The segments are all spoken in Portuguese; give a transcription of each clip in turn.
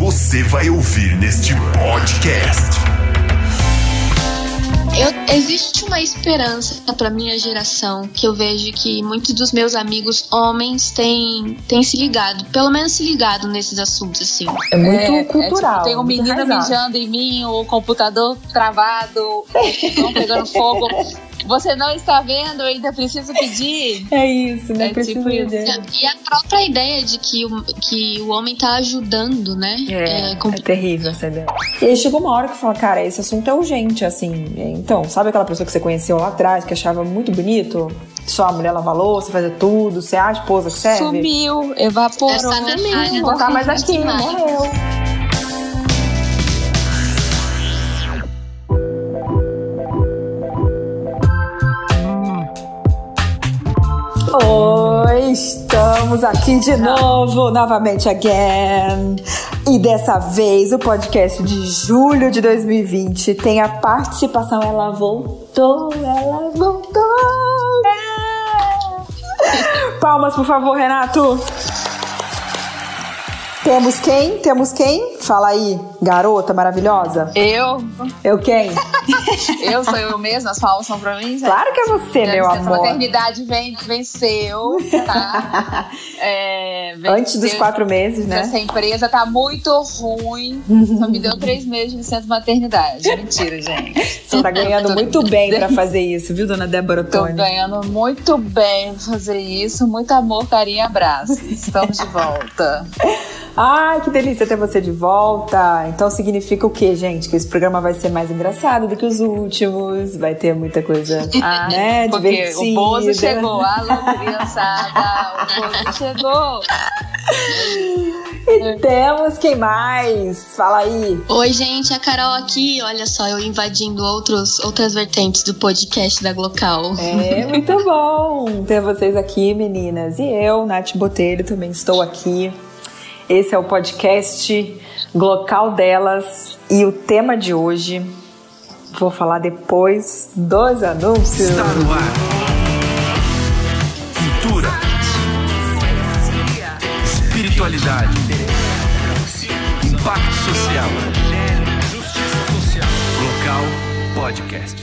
você vai ouvir neste podcast. Eu, existe uma esperança para minha geração que eu vejo que muitos dos meus amigos homens têm, têm se ligado, pelo menos se ligado nesses assuntos assim. É muito é, cultural. É, tipo, tem um menino mijando em mim, o computador travado, o pegando fogo. Você não está vendo, ainda preciso pedir. É isso, né? É tipo isso. E a própria ideia de que o, que o homem tá ajudando, né? É, é, é terrível essa ideia. E aí chegou uma hora que fala, cara, esse assunto é urgente, assim. Então, sabe aquela pessoa que você conheceu lá atrás, que achava muito bonito? Só a mulher lavar louça, fazer tudo, você é a esposa que serve? Sumiu, evaporou. Sumiu, não tá mais aqui, morreu. Oi, estamos aqui de novo, novamente again. E dessa vez o podcast de julho de 2020 tem a participação. Ela voltou, ela voltou. Palmas, por favor, Renato. Temos quem? Temos quem? Fala aí, garota maravilhosa. Eu. Eu quem? eu sou eu mesma, as palmas são pra mim? Claro que é você, meu amor. A maternidade vem, venceu, tá? É, venceu. Antes dos quatro meses, né? Essa empresa tá muito ruim. Só me deu três meses de licença maternidade. Mentira, gente. Você tá ganhando muito bem pra fazer isso, viu, dona Débora Tony? Tô ganhando muito bem pra fazer isso. Muito amor, carinho e abraço. Estamos de volta. Ai, que delícia ter você de volta. Então significa o quê, gente? Que esse programa vai ser mais engraçado do que os últimos, vai ter muita coisa, ah, né, divertida. O Bozo chegou, alô, criançada, o Bozo chegou. E temos quem mais? Fala aí. Oi, gente, a Carol aqui. Olha só, eu invadindo outros, outras vertentes do podcast da Glocal. É, muito bom ter vocês aqui, meninas. E eu, Nath Botelho, também estou aqui esse é o podcast Glocal delas e o tema de hoje vou falar depois dos anúncios. Está no ar. Cultura. Espiritualidade. Impacto social. Glocal Podcast.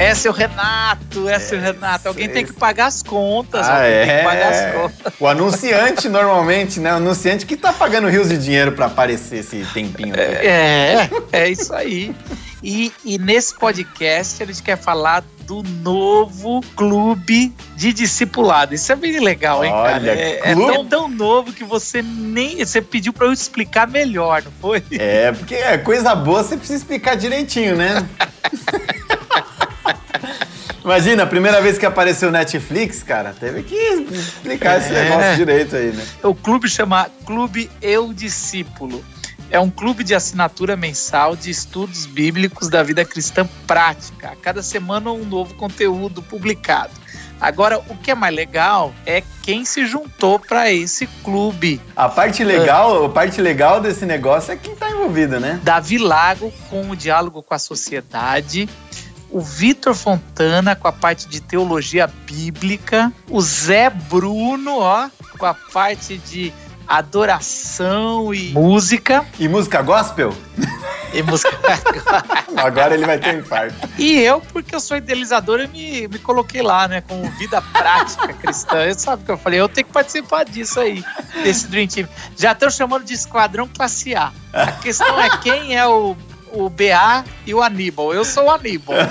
É seu Renato, é, é seu Renato. Alguém tem que pagar as contas. Ah, é. Contas. O anunciante, normalmente, né? O anunciante que tá pagando rios de dinheiro para aparecer esse tempinho. É, é, é isso aí. E, e nesse podcast a gente quer falar do novo clube de discipulado. Isso é bem legal, hein, Olha, cara? É, é, tão, tão novo que você nem. Você pediu para eu explicar melhor, não foi? É, porque é coisa boa, você precisa explicar direitinho, né? Imagina, a primeira vez que apareceu Netflix, cara, teve que explicar é. esse negócio direito aí, né? O clube chama Clube Eu Discípulo. É um clube de assinatura mensal de estudos bíblicos da vida cristã prática. A cada semana um novo conteúdo publicado. Agora, o que é mais legal é quem se juntou para esse clube. A parte legal, é. a parte legal desse negócio é quem está envolvido, né? Davi Lago com o diálogo com a sociedade, o Vitor Fontana com a parte de teologia bíblica, o Zé Bruno, ó, com a parte de adoração e música. E música gospel? E música Agora ele vai ter um infarto. E eu, porque eu sou idealizador, eu me, me coloquei lá, né, com vida prática cristã. Eu sabe o que eu falei? Eu tenho que participar disso aí, desse Dream Team. Já estão chamando de Esquadrão Classe A. A questão é quem é o o BA e o Aníbal. Eu sou o Aníbal.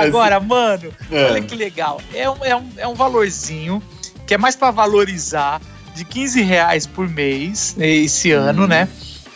Agora, mano, é. olha que legal. É um, é, um, é um valorzinho que é mais para valorizar de 15 reais por mês esse ano, né?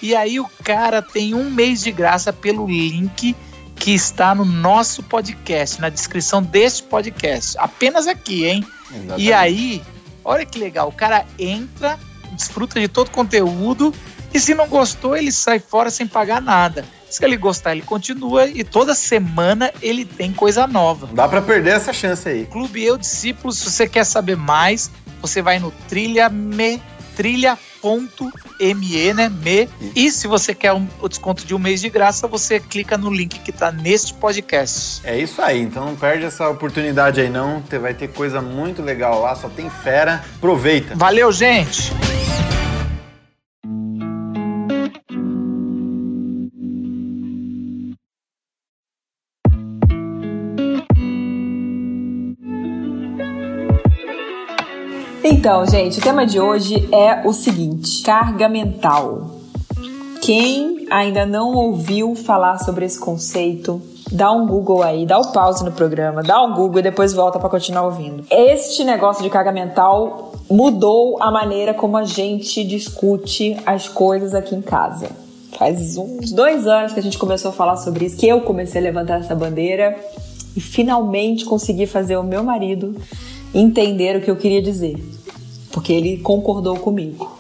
E aí o cara tem um mês de graça pelo link que está no nosso podcast, na descrição deste podcast. Apenas aqui, hein? Exatamente. E aí, olha que legal, o cara entra, desfruta de todo o conteúdo e se não gostou, ele sai fora sem pagar nada. Se ele gostar, ele continua e toda semana ele tem coisa nova. Não dá para perder essa chance aí. Clube Eu Discípulos, se você quer saber mais, você vai no trilhame, trilha me, né? Me. E se você quer um, o desconto de um mês de graça, você clica no link que tá neste podcast. É isso aí, então não perde essa oportunidade aí não. Vai ter coisa muito legal lá, só tem fera. Aproveita. Valeu, gente! Então, gente, o tema de hoje é o seguinte: carga mental. Quem ainda não ouviu falar sobre esse conceito, dá um Google aí, dá o um pause no programa, dá um Google e depois volta para continuar ouvindo. Este negócio de carga mental mudou a maneira como a gente discute as coisas aqui em casa. Faz uns dois anos que a gente começou a falar sobre isso, que eu comecei a levantar essa bandeira e finalmente consegui fazer o meu marido entender o que eu queria dizer porque ele concordou comigo.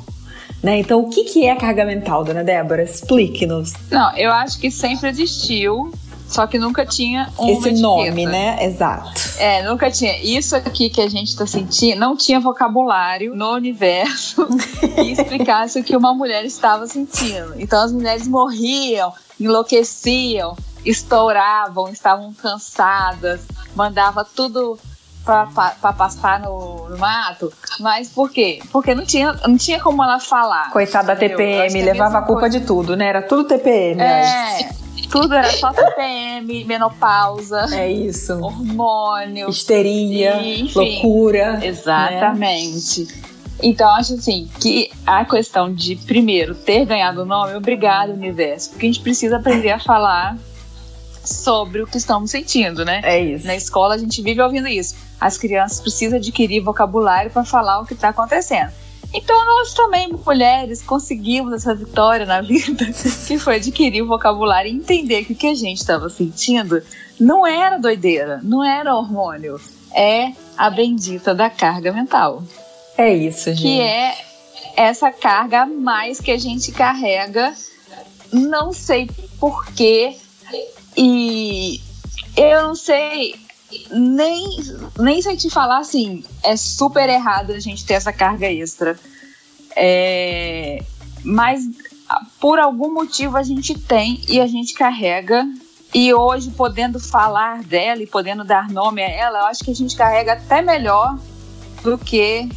Né? Então, o que, que é carga mental, dona Débora? Explique-nos. Não, eu acho que sempre existiu, só que nunca tinha um Esse nome, né? Exato. É, nunca tinha. Isso aqui que a gente tá sentindo, não tinha vocabulário no universo que explicasse o que uma mulher estava sentindo. Então, as mulheres morriam, enlouqueciam, estouravam, estavam cansadas, mandava tudo para passar no, no, mato. Mas por quê? Porque não tinha, não tinha como ela falar. Coitada da TPM, levava a culpa coisa. de tudo, né? Era tudo TPM. É. Tudo era só TPM, menopausa. É isso. Hormônio. Histeria, e, enfim, loucura. Né? Exatamente. Né? Então, acho assim que a questão de, primeiro, ter ganhado o nome, obrigado, universo, porque a gente precisa aprender a falar sobre o que estamos sentindo, né? É isso. Na escola a gente vive ouvindo isso. As crianças precisam adquirir vocabulário para falar o que está acontecendo. Então nós também, mulheres, conseguimos essa vitória na vida, que foi adquirir o vocabulário e entender que o que a gente estava sentindo não era doideira, não era hormônio, é a bendita da carga mental. É isso, gente. Que é essa carga a mais que a gente carrega, não sei porquê, e eu não sei nem, nem sei te falar assim, é super errado a gente ter essa carga extra. É, mas por algum motivo a gente tem e a gente carrega. E hoje, podendo falar dela e podendo dar nome a ela, eu acho que a gente carrega até melhor do que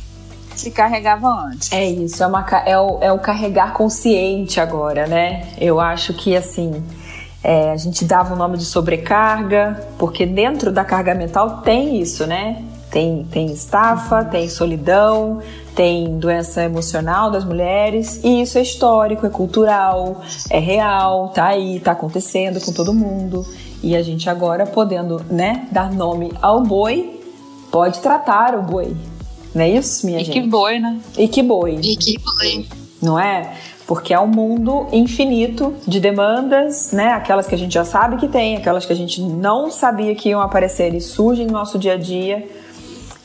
se carregava antes. É isso, é, uma, é, o, é o carregar consciente agora, né? Eu acho que assim é, a gente dava o nome de sobrecarga, porque dentro da carga mental tem isso, né? Tem, tem estafa, tem solidão, tem doença emocional das mulheres, e isso é histórico, é cultural, é real, tá aí, tá acontecendo com todo mundo. E a gente agora podendo, né, dar nome ao boi, pode tratar o boi. Não é isso, minha e gente? E que boi, né? E que boi. E que boi. Não é? Porque é um mundo infinito de demandas, né? Aquelas que a gente já sabe que tem, aquelas que a gente não sabia que iam aparecer e surgem no nosso dia a dia.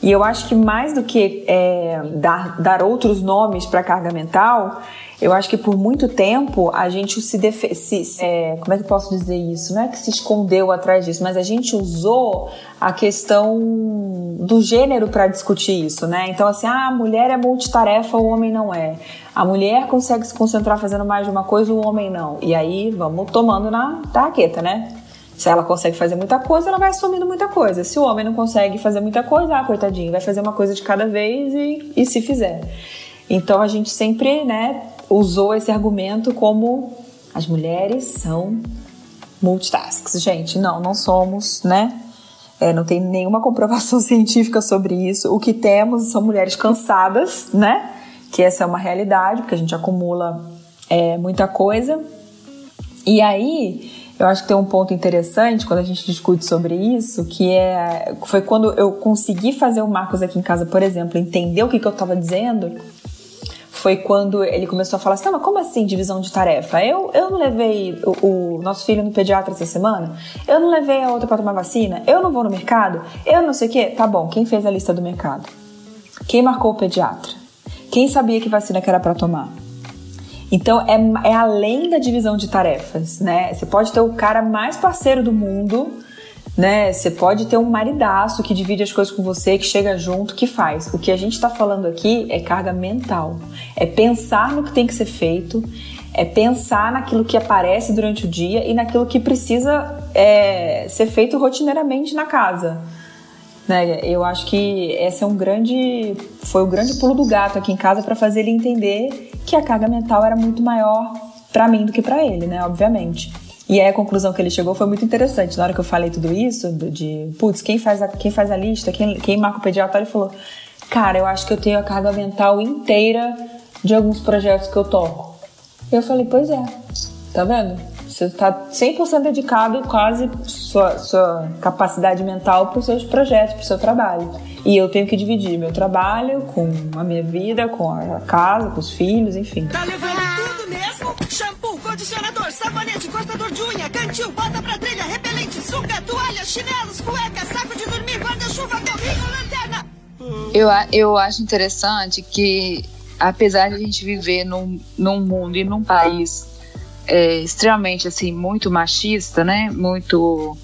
E eu acho que mais do que é, dar, dar outros nomes para a carga mental, eu acho que por muito tempo a gente se, defe é, como é que eu posso dizer isso? Não é que se escondeu atrás disso, mas a gente usou a questão do gênero para discutir isso, né? Então assim, ah, a mulher é multitarefa, o homem não é. A mulher consegue se concentrar fazendo mais de uma coisa, o homem não. E aí vamos tomando na taqueta, né? Se ela consegue fazer muita coisa, ela vai assumindo muita coisa. Se o homem não consegue fazer muita coisa, ah, coitadinho, vai fazer uma coisa de cada vez e, e se fizer. Então a gente sempre, né, usou esse argumento como as mulheres são multitasks. Gente, não, não somos, né? É, não tem nenhuma comprovação científica sobre isso. O que temos são mulheres cansadas, né? Que essa é uma realidade, porque a gente acumula é, muita coisa. E aí, eu acho que tem um ponto interessante quando a gente discute sobre isso, que é foi quando eu consegui fazer o Marcos aqui em casa, por exemplo, entender o que, que eu estava dizendo foi quando ele começou a falar assim: mas como assim divisão de tarefa? Eu, eu não levei o, o, nosso filho no pediatra essa semana? Eu não levei a outra para tomar vacina? Eu não vou no mercado? Eu não sei o quê? Tá bom, quem fez a lista do mercado? Quem marcou o pediatra? Quem sabia que vacina que era para tomar? Então é, é além da divisão de tarefas, né? Você pode ter o cara mais parceiro do mundo né? Você pode ter um maridaço que divide as coisas com você, que chega junto, que faz. O que a gente está falando aqui é carga mental. É pensar no que tem que ser feito, é pensar naquilo que aparece durante o dia e naquilo que precisa é, ser feito rotineiramente na casa. Né? Eu acho que esse é um grande, foi o grande pulo do gato aqui em casa para fazer ele entender que a carga mental era muito maior para mim do que para ele, né? Obviamente. E aí a conclusão que ele chegou foi muito interessante. Na hora que eu falei tudo isso, de putz, quem faz a, quem faz a lista, quem, quem marca o pediatra, ele falou: Cara, eu acho que eu tenho a carga mental inteira de alguns projetos que eu toco. Eu falei: Pois é, tá vendo? Você está 100% dedicado, quase sua, sua capacidade mental para os seus projetos, para o seu trabalho. E eu tenho que dividir meu trabalho com a minha vida, com a casa, com os filhos, enfim. Tá levando tudo mesmo? Shampoo, condicionador, sabonete, cortador de unha, cantil, bota pra trilha, repelente, suca, toalha, chinelos, cueca, saco de dormir, guarda-chuva, carrinho, lanterna. Eu, eu acho interessante que, apesar de a gente viver num, num mundo e num país é, extremamente assim muito machista, né? Muito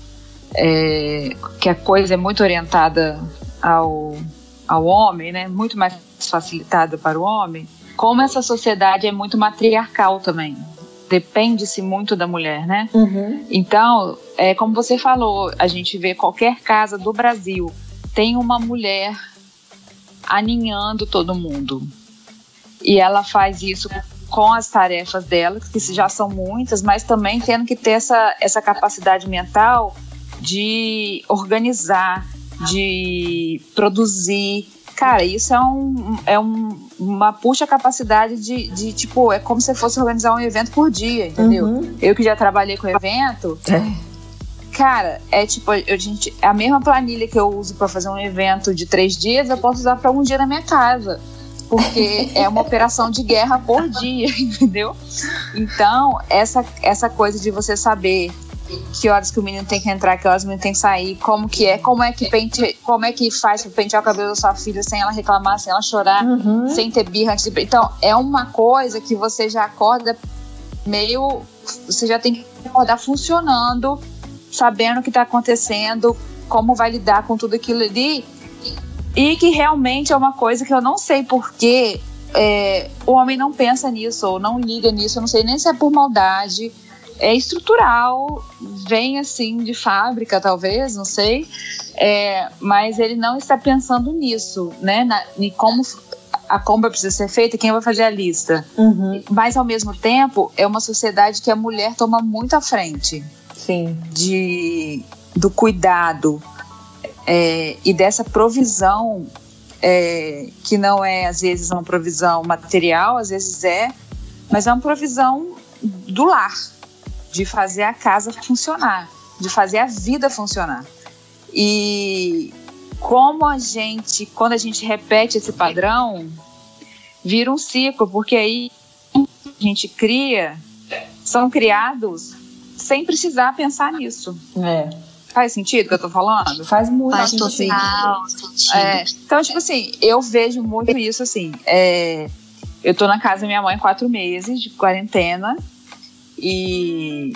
é, que a coisa é muito orientada ao, ao homem, né? Muito mais facilitada para o homem. Como essa sociedade é muito matriarcal também, depende-se muito da mulher, né? Uhum. Então, é como você falou, a gente vê qualquer casa do Brasil tem uma mulher aninhando todo mundo. E ela faz isso com as tarefas dela, que já são muitas, mas também tendo que ter essa, essa capacidade mental de organizar, de produzir. Cara, isso é, um, é um, uma puxa capacidade de, de, tipo, é como se fosse organizar um evento por dia, entendeu? Uhum. Eu que já trabalhei com evento. É. Cara, é tipo, a, gente, a mesma planilha que eu uso para fazer um evento de três dias, eu posso usar para um dia na minha casa porque é uma operação de guerra por dia, entendeu? Então, essa, essa coisa de você saber que horas que o menino tem que entrar, que horas o menino tem que sair, como que é, como é que pente, como é que faz para pentear o cabelo da sua filha sem ela reclamar, sem ela chorar, uhum. sem ter birra antes de... Então, é uma coisa que você já acorda meio, você já tem que acordar funcionando, sabendo o que está acontecendo, como vai lidar com tudo aquilo ali e que realmente é uma coisa que eu não sei porquê é, o homem não pensa nisso ou não liga nisso. Eu não sei nem se é por maldade. É estrutural, vem assim de fábrica, talvez, não sei. É, mas ele não está pensando nisso, né? Na, em como a compra precisa ser feita e quem vai fazer a lista. Uhum. Mas ao mesmo tempo, é uma sociedade que a mulher toma muito à frente. Sim. De, do cuidado, é, e dessa provisão é, que não é às vezes uma provisão material, às vezes é, mas é uma provisão do lar, de fazer a casa funcionar, de fazer a vida funcionar. E como a gente, quando a gente repete esse padrão, vira um ciclo, porque aí a gente cria, são criados sem precisar pensar nisso. É. Faz sentido o que eu tô falando? Faz muito Faz sentido. Sentido. É, então, tipo assim, eu vejo muito isso assim. É, eu tô na casa da minha mãe quatro meses de quarentena e,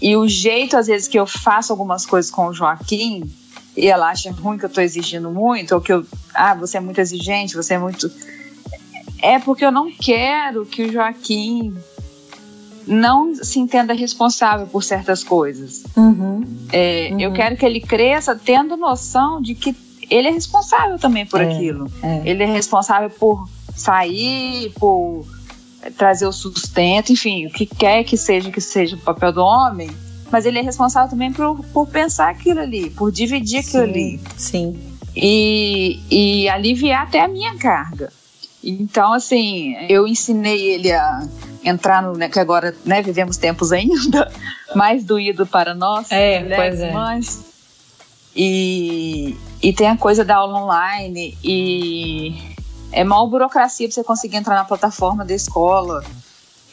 e o jeito, às vezes, que eu faço algumas coisas com o Joaquim e ela acha ruim que eu tô exigindo muito, ou que eu. Ah, você é muito exigente, você é muito. É porque eu não quero que o Joaquim não se entenda responsável por certas coisas. Uhum. É, uhum. Eu quero que ele cresça tendo noção de que ele é responsável também por é, aquilo. É. Ele é responsável por sair, por trazer o sustento, enfim, o que quer que seja que seja o papel do homem, mas ele é responsável também por, por pensar aquilo ali, por dividir aquilo sim, ali. Sim. E, e aliviar até a minha carga. Então, assim, eu ensinei ele a entrar no, né, que agora, né, vivemos tempos ainda mais doído para nós, é, mulheres, é. mães. E, e tem a coisa da aula online e é mal burocracia para você conseguir entrar na plataforma da escola.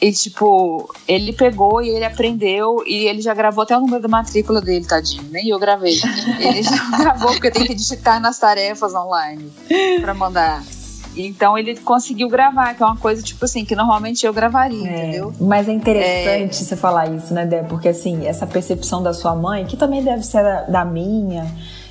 E, tipo, ele pegou e ele aprendeu e ele já gravou até o número da matrícula dele, tadinho. Nem eu gravei. Ele já gravou porque tem que digitar nas tarefas online para mandar. Então ele conseguiu gravar, que é uma coisa, tipo assim, que normalmente eu gravaria, é, entendeu? Mas é interessante é... você falar isso, né, Dé? Porque assim, essa percepção da sua mãe, que também deve ser da, da minha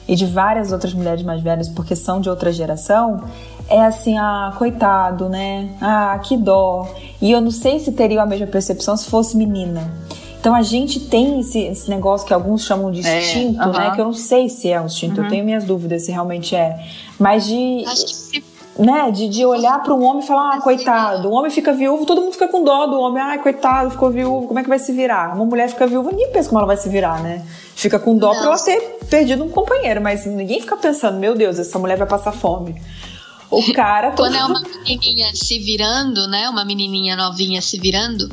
e de várias outras mulheres mais velhas, porque são de outra geração, é assim, ah, coitado, né? Ah, que dó. E eu não sei se teria a mesma percepção se fosse menina. Então a gente tem esse, esse negócio que alguns chamam de é, instinto, é, uh -huh. né? Que eu não sei se é um instinto, uh -huh. eu tenho minhas dúvidas se realmente é. Mas de. Acho que né, de, de olhar para um homem e falar, ah, coitado, o homem fica viúvo, todo mundo fica com dó do homem, ah, coitado, ficou viúvo, como é que vai se virar? Uma mulher fica viúva, ninguém pensa como ela vai se virar, né? Fica com dó para ela ter perdido um companheiro, mas ninguém fica pensando, meu Deus, essa mulher vai passar fome. O cara. Quando é uma menininha se virando, né? Uma menininha novinha se virando,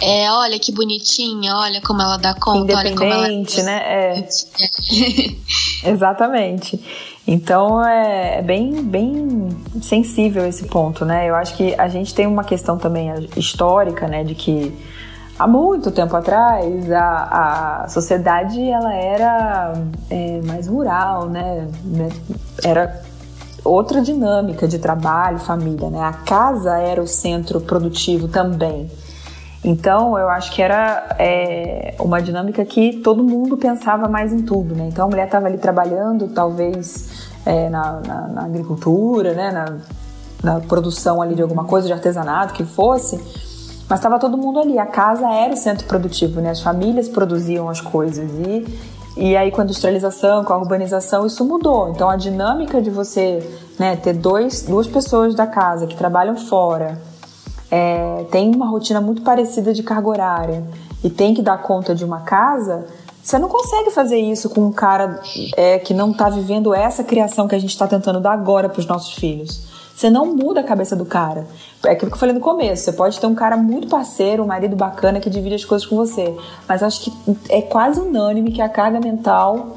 é, olha que bonitinha, olha como ela dá conta, olha como ela. né? É. Exatamente. Então é, é bem, bem sensível esse ponto, né? Eu acho que a gente tem uma questão também histórica, né? De que há muito tempo atrás a, a sociedade ela era é, mais rural, né? Era outra dinâmica de trabalho, família, né? A casa era o centro produtivo também. Então, eu acho que era é, uma dinâmica que todo mundo pensava mais em tudo, né? Então, a mulher estava ali trabalhando, talvez é, na, na, na, agricultura, né? Na, na, produção ali de alguma coisa, de artesanato, que fosse, mas estava todo mundo ali. A casa era o centro produtivo, né? As famílias produziam as coisas e e aí, com a industrialização, com a urbanização, isso mudou. Então, a dinâmica de você né, ter dois, duas pessoas da casa que trabalham fora, é, tem uma rotina muito parecida de carga horária e tem que dar conta de uma casa, você não consegue fazer isso com um cara é, que não está vivendo essa criação que a gente está tentando dar agora para os nossos filhos. Você não muda a cabeça do cara. É aquilo que eu falei no começo. Você pode ter um cara muito parceiro, um marido bacana que divide as coisas com você. Mas acho que é quase unânime que a carga mental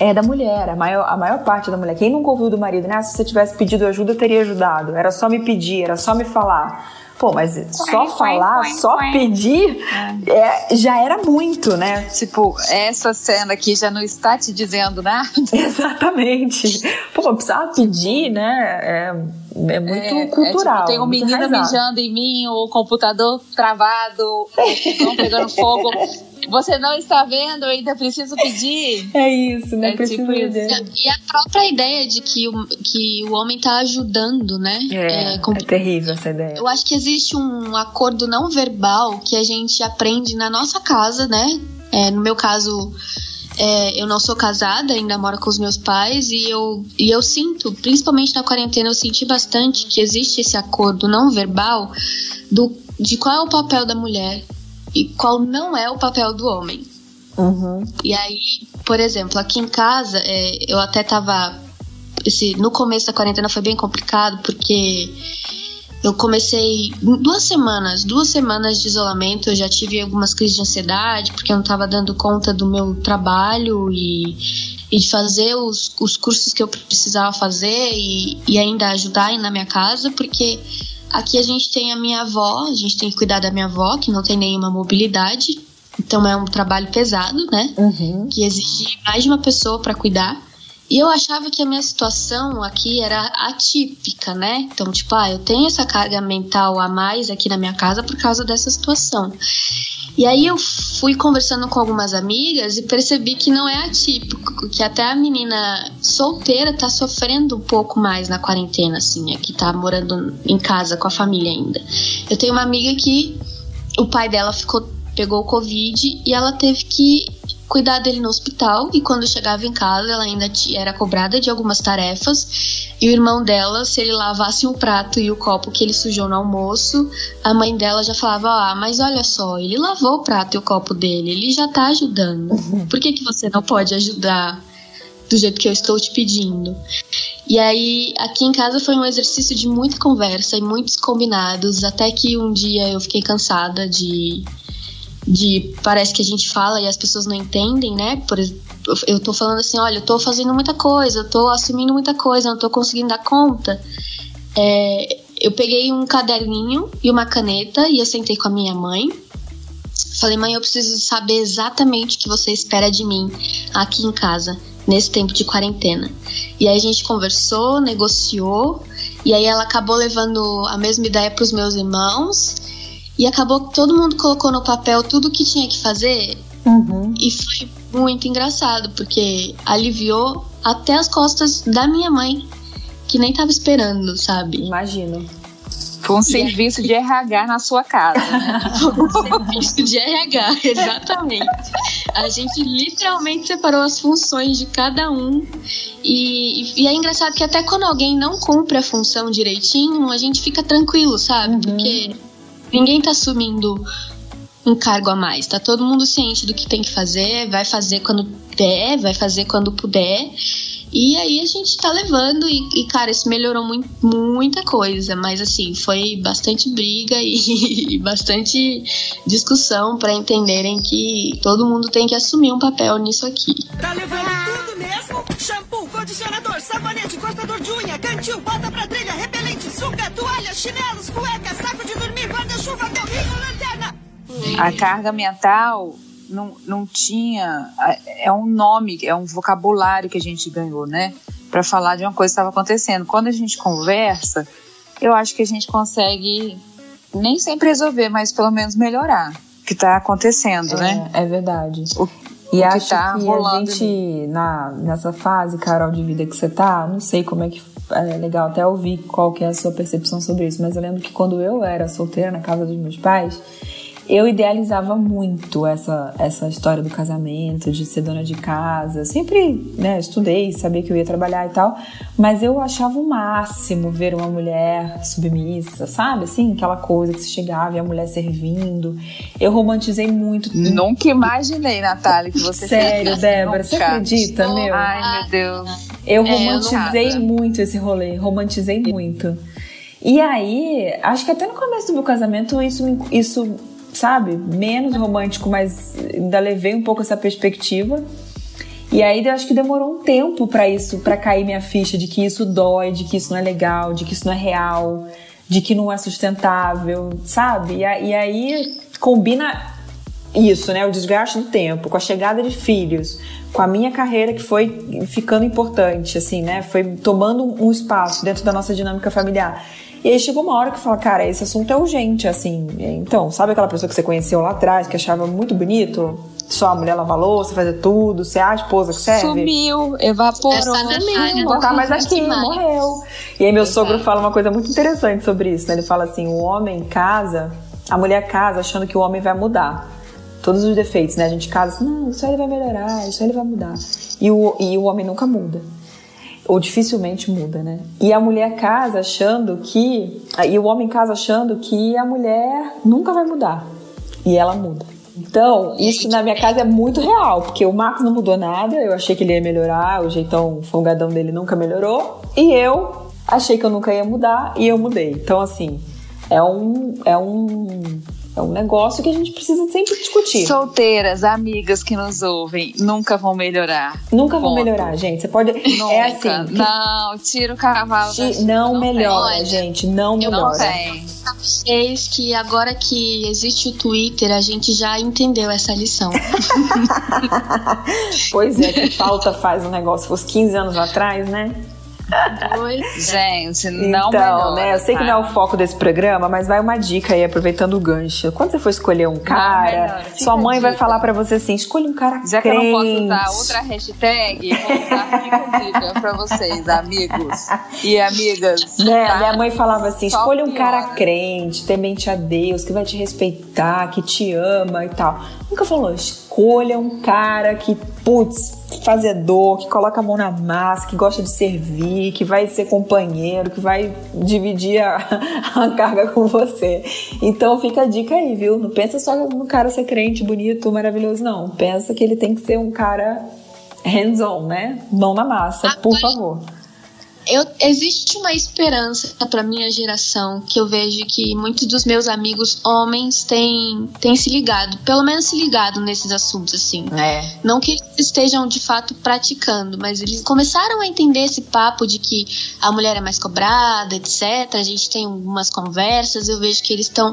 é da mulher, a maior, a maior parte da mulher. Quem nunca ouviu do marido, né? Ah, se você tivesse pedido ajuda, eu teria ajudado. Era só me pedir, era só me falar. Pô, mas só falar, só pedir, é, já era muito, né? Tipo, essa cena aqui já não está te dizendo nada. Exatamente. Pô, precisava pedir, né? É, é muito é, cultural. É, tipo, tem um menino mijando em mim, o computador travado, o fogão pegando fogo. Você não está vendo, eu ainda preciso pedir. É isso, né? É preciso tipo isso. E a própria ideia de que o, que o homem está ajudando, né? É, é, é, terrível essa ideia. Eu acho que existe um acordo não verbal que a gente aprende na nossa casa, né? É, no meu caso, é, eu não sou casada, ainda moro com os meus pais e eu, e eu sinto, principalmente na quarentena, eu senti bastante que existe esse acordo não verbal do, de qual é o papel da mulher e qual não é o papel do homem. Uhum. E aí, por exemplo, aqui em casa, é, eu até tava. Esse, no começo da quarentena foi bem complicado, porque eu comecei duas semanas, duas semanas de isolamento. Eu já tive algumas crises de ansiedade, porque eu não estava dando conta do meu trabalho e, e de fazer os, os cursos que eu precisava fazer e, e ainda ajudar na minha casa, porque Aqui a gente tem a minha avó, a gente tem que cuidar da minha avó, que não tem nenhuma mobilidade. Então é um trabalho pesado, né? Uhum. Que exige mais de uma pessoa para cuidar. E eu achava que a minha situação aqui era atípica, né? Então, tipo, ah, eu tenho essa carga mental a mais aqui na minha casa por causa dessa situação. E aí eu fui conversando com algumas amigas e percebi que não é atípico, que até a menina solteira tá sofrendo um pouco mais na quarentena, assim, é que tá morando em casa com a família ainda. Eu tenho uma amiga que o pai dela ficou pegou o Covid e ela teve que cuidar dele no hospital e quando chegava em casa ela ainda era cobrada de algumas tarefas e o irmão dela, se ele lavasse um prato e o copo que ele sujou no almoço, a mãe dela já falava, ah, mas olha só, ele lavou o prato e o copo dele, ele já tá ajudando. Uhum. Por que, que você não pode ajudar do jeito que eu estou te pedindo? E aí, aqui em casa foi um exercício de muita conversa e muitos combinados, até que um dia eu fiquei cansada de de parece que a gente fala e as pessoas não entendem, né? Por, eu tô falando assim, olha, eu tô fazendo muita coisa, eu tô assumindo muita coisa, não tô conseguindo dar conta. É, eu peguei um caderninho e uma caneta e eu sentei com a minha mãe. Falei, mãe, eu preciso saber exatamente o que você espera de mim aqui em casa, nesse tempo de quarentena. E aí a gente conversou, negociou E aí ela acabou levando a mesma ideia para os meus irmãos. E acabou que todo mundo colocou no papel tudo o que tinha que fazer. Uhum. E foi muito engraçado, porque aliviou até as costas da minha mãe, que nem tava esperando, sabe? Imagino. Foi um serviço de RH na sua casa. Né? um serviço de RH, exatamente. A gente literalmente separou as funções de cada um. E, e é engraçado que até quando alguém não cumpre a função direitinho, a gente fica tranquilo, sabe? Uhum. Porque ninguém tá assumindo um cargo a mais. Tá todo mundo ciente do que tem que fazer, vai fazer quando der, vai fazer quando puder. E aí a gente tá levando e, e cara, isso melhorou muito, muita coisa, mas assim, foi bastante briga e, e bastante discussão para entenderem que todo mundo tem que assumir um papel nisso aqui. Tá levando tudo mesmo? Shampoo, condicionador, sabonete, cortador de unha, cantil, bota pra trilha, repelente, suca, toalha, chinelos, cueca, saco de dormir, guarda-chuva, carrinho, lanterna. A carga mental não, não tinha. É um nome, é um vocabulário que a gente ganhou, né? Para falar de uma coisa que estava acontecendo. Quando a gente conversa, eu acho que a gente consegue nem sempre resolver, mas pelo menos melhorar o que está acontecendo, é, né? É verdade. O, e o acho que, tá a rolando gente, na, nessa fase, Carol, de vida que você tá, não sei como é que é legal até ouvir qual que é a sua percepção sobre isso, mas eu lembro que quando eu era solteira na casa dos meus pais, eu idealizava muito essa, essa história do casamento, de ser dona de casa. Sempre, né, estudei, sabia que eu ia trabalhar e tal, mas eu achava o máximo ver uma mulher submissa, sabe? Assim, aquela coisa que você chegava e a mulher servindo. Eu romantizei muito. Nunca imaginei, Natália, que você Sério, fez. Débora, você acredita, meu? Ai, meu Deus. Eu É, eu romantizei nunca. muito esse rolê, romantizei muito. E aí, acho que até no começo do meu casamento isso, me- isso sabe, menos romântico, mas ainda levei um pouco essa perspectiva. E aí eu acho que demorou um tempo pra isso, pra cair minha ficha de que isso dói, de que isso não é legal, de que isso não é real, de que não é sustentável, sabe? E aí combina isso, né? O desgaste do tempo, com a chegada de filhos, com a minha carreira que foi ficando importante, assim, né? Foi tomando um espaço dentro da nossa dinâmica familiar. E aí chegou uma hora que eu falo, cara, esse assunto é urgente, assim. Então, sabe aquela pessoa que você conheceu lá atrás, que achava muito bonito? Só a mulher lavar louça, fazer tudo, ser a esposa que serve? Sumiu, evaporou. Natália não tá mais aqui, mais. morreu. E aí meu sogro fala uma coisa muito interessante sobre isso, né? Ele fala assim, o homem casa, a mulher casa achando que o homem vai mudar. Todos os defeitos, né? A gente casa assim, não, isso aí ele vai melhorar, isso aí ele vai mudar. E o, e o homem nunca muda. Ou dificilmente muda, né? E a mulher casa achando que... E o homem casa achando que a mulher nunca vai mudar. E ela muda. Então, isso na minha casa é muito real, porque o Marcos não mudou nada, eu achei que ele ia melhorar, o jeitão folgadão dele nunca melhorou, e eu achei que eu nunca ia mudar e eu mudei. Então, assim, é um, é um, é um negócio que a gente precisa sempre discutir. Solteiras, amigas que nos ouvem, nunca vão melhorar. Nunca vão Ponto. melhorar, gente. Você pode. Nunca. É assim. que- Não, tira o cavalo. da que chuva, não melhora, tem. gente. Não Eu Não melhora. tem. Vocês que agora que existe o Twitter, a gente já entendeu essa lição. Pois é, que falta faz um negócio. Fosse 15 anos atrás, né? Pois Gente, não então, melhora. né? Eu sei que tá? não é o foco desse programa, mas vai uma dica aí, aproveitando o gancho. Quando você for escolher um cara, sua mãe vai falar pra você assim: escolha um cara Já que eu crente. não posso usar outra hashtag, vou usar fica dica pra vocês, amigos e amigas. Né? tá? Minha mãe falava assim: Só escolha um cara crente, temente a Deus, que vai te respeitar, que te ama e tal. Nunca falou, escolha um cara que, putz, fazedor, que coloca a mão na massa, que gosta de servir, que vai ser companheiro, que vai dividir a, a carga com você. Então fica a dica aí, viu? Não pensa só no cara ser crente, bonito, maravilhoso, não. Pensa que ele tem que ser um cara hands-on, né? Mão na massa, por favor. Eu, existe uma esperança para minha geração que eu vejo que muitos dos meus amigos homens têm, têm se ligado, pelo menos se ligado nesses assuntos assim. É. Não que eles estejam de fato praticando, mas eles começaram a entender esse papo de que a mulher é mais cobrada, etc. A gente tem algumas conversas, eu vejo que eles estão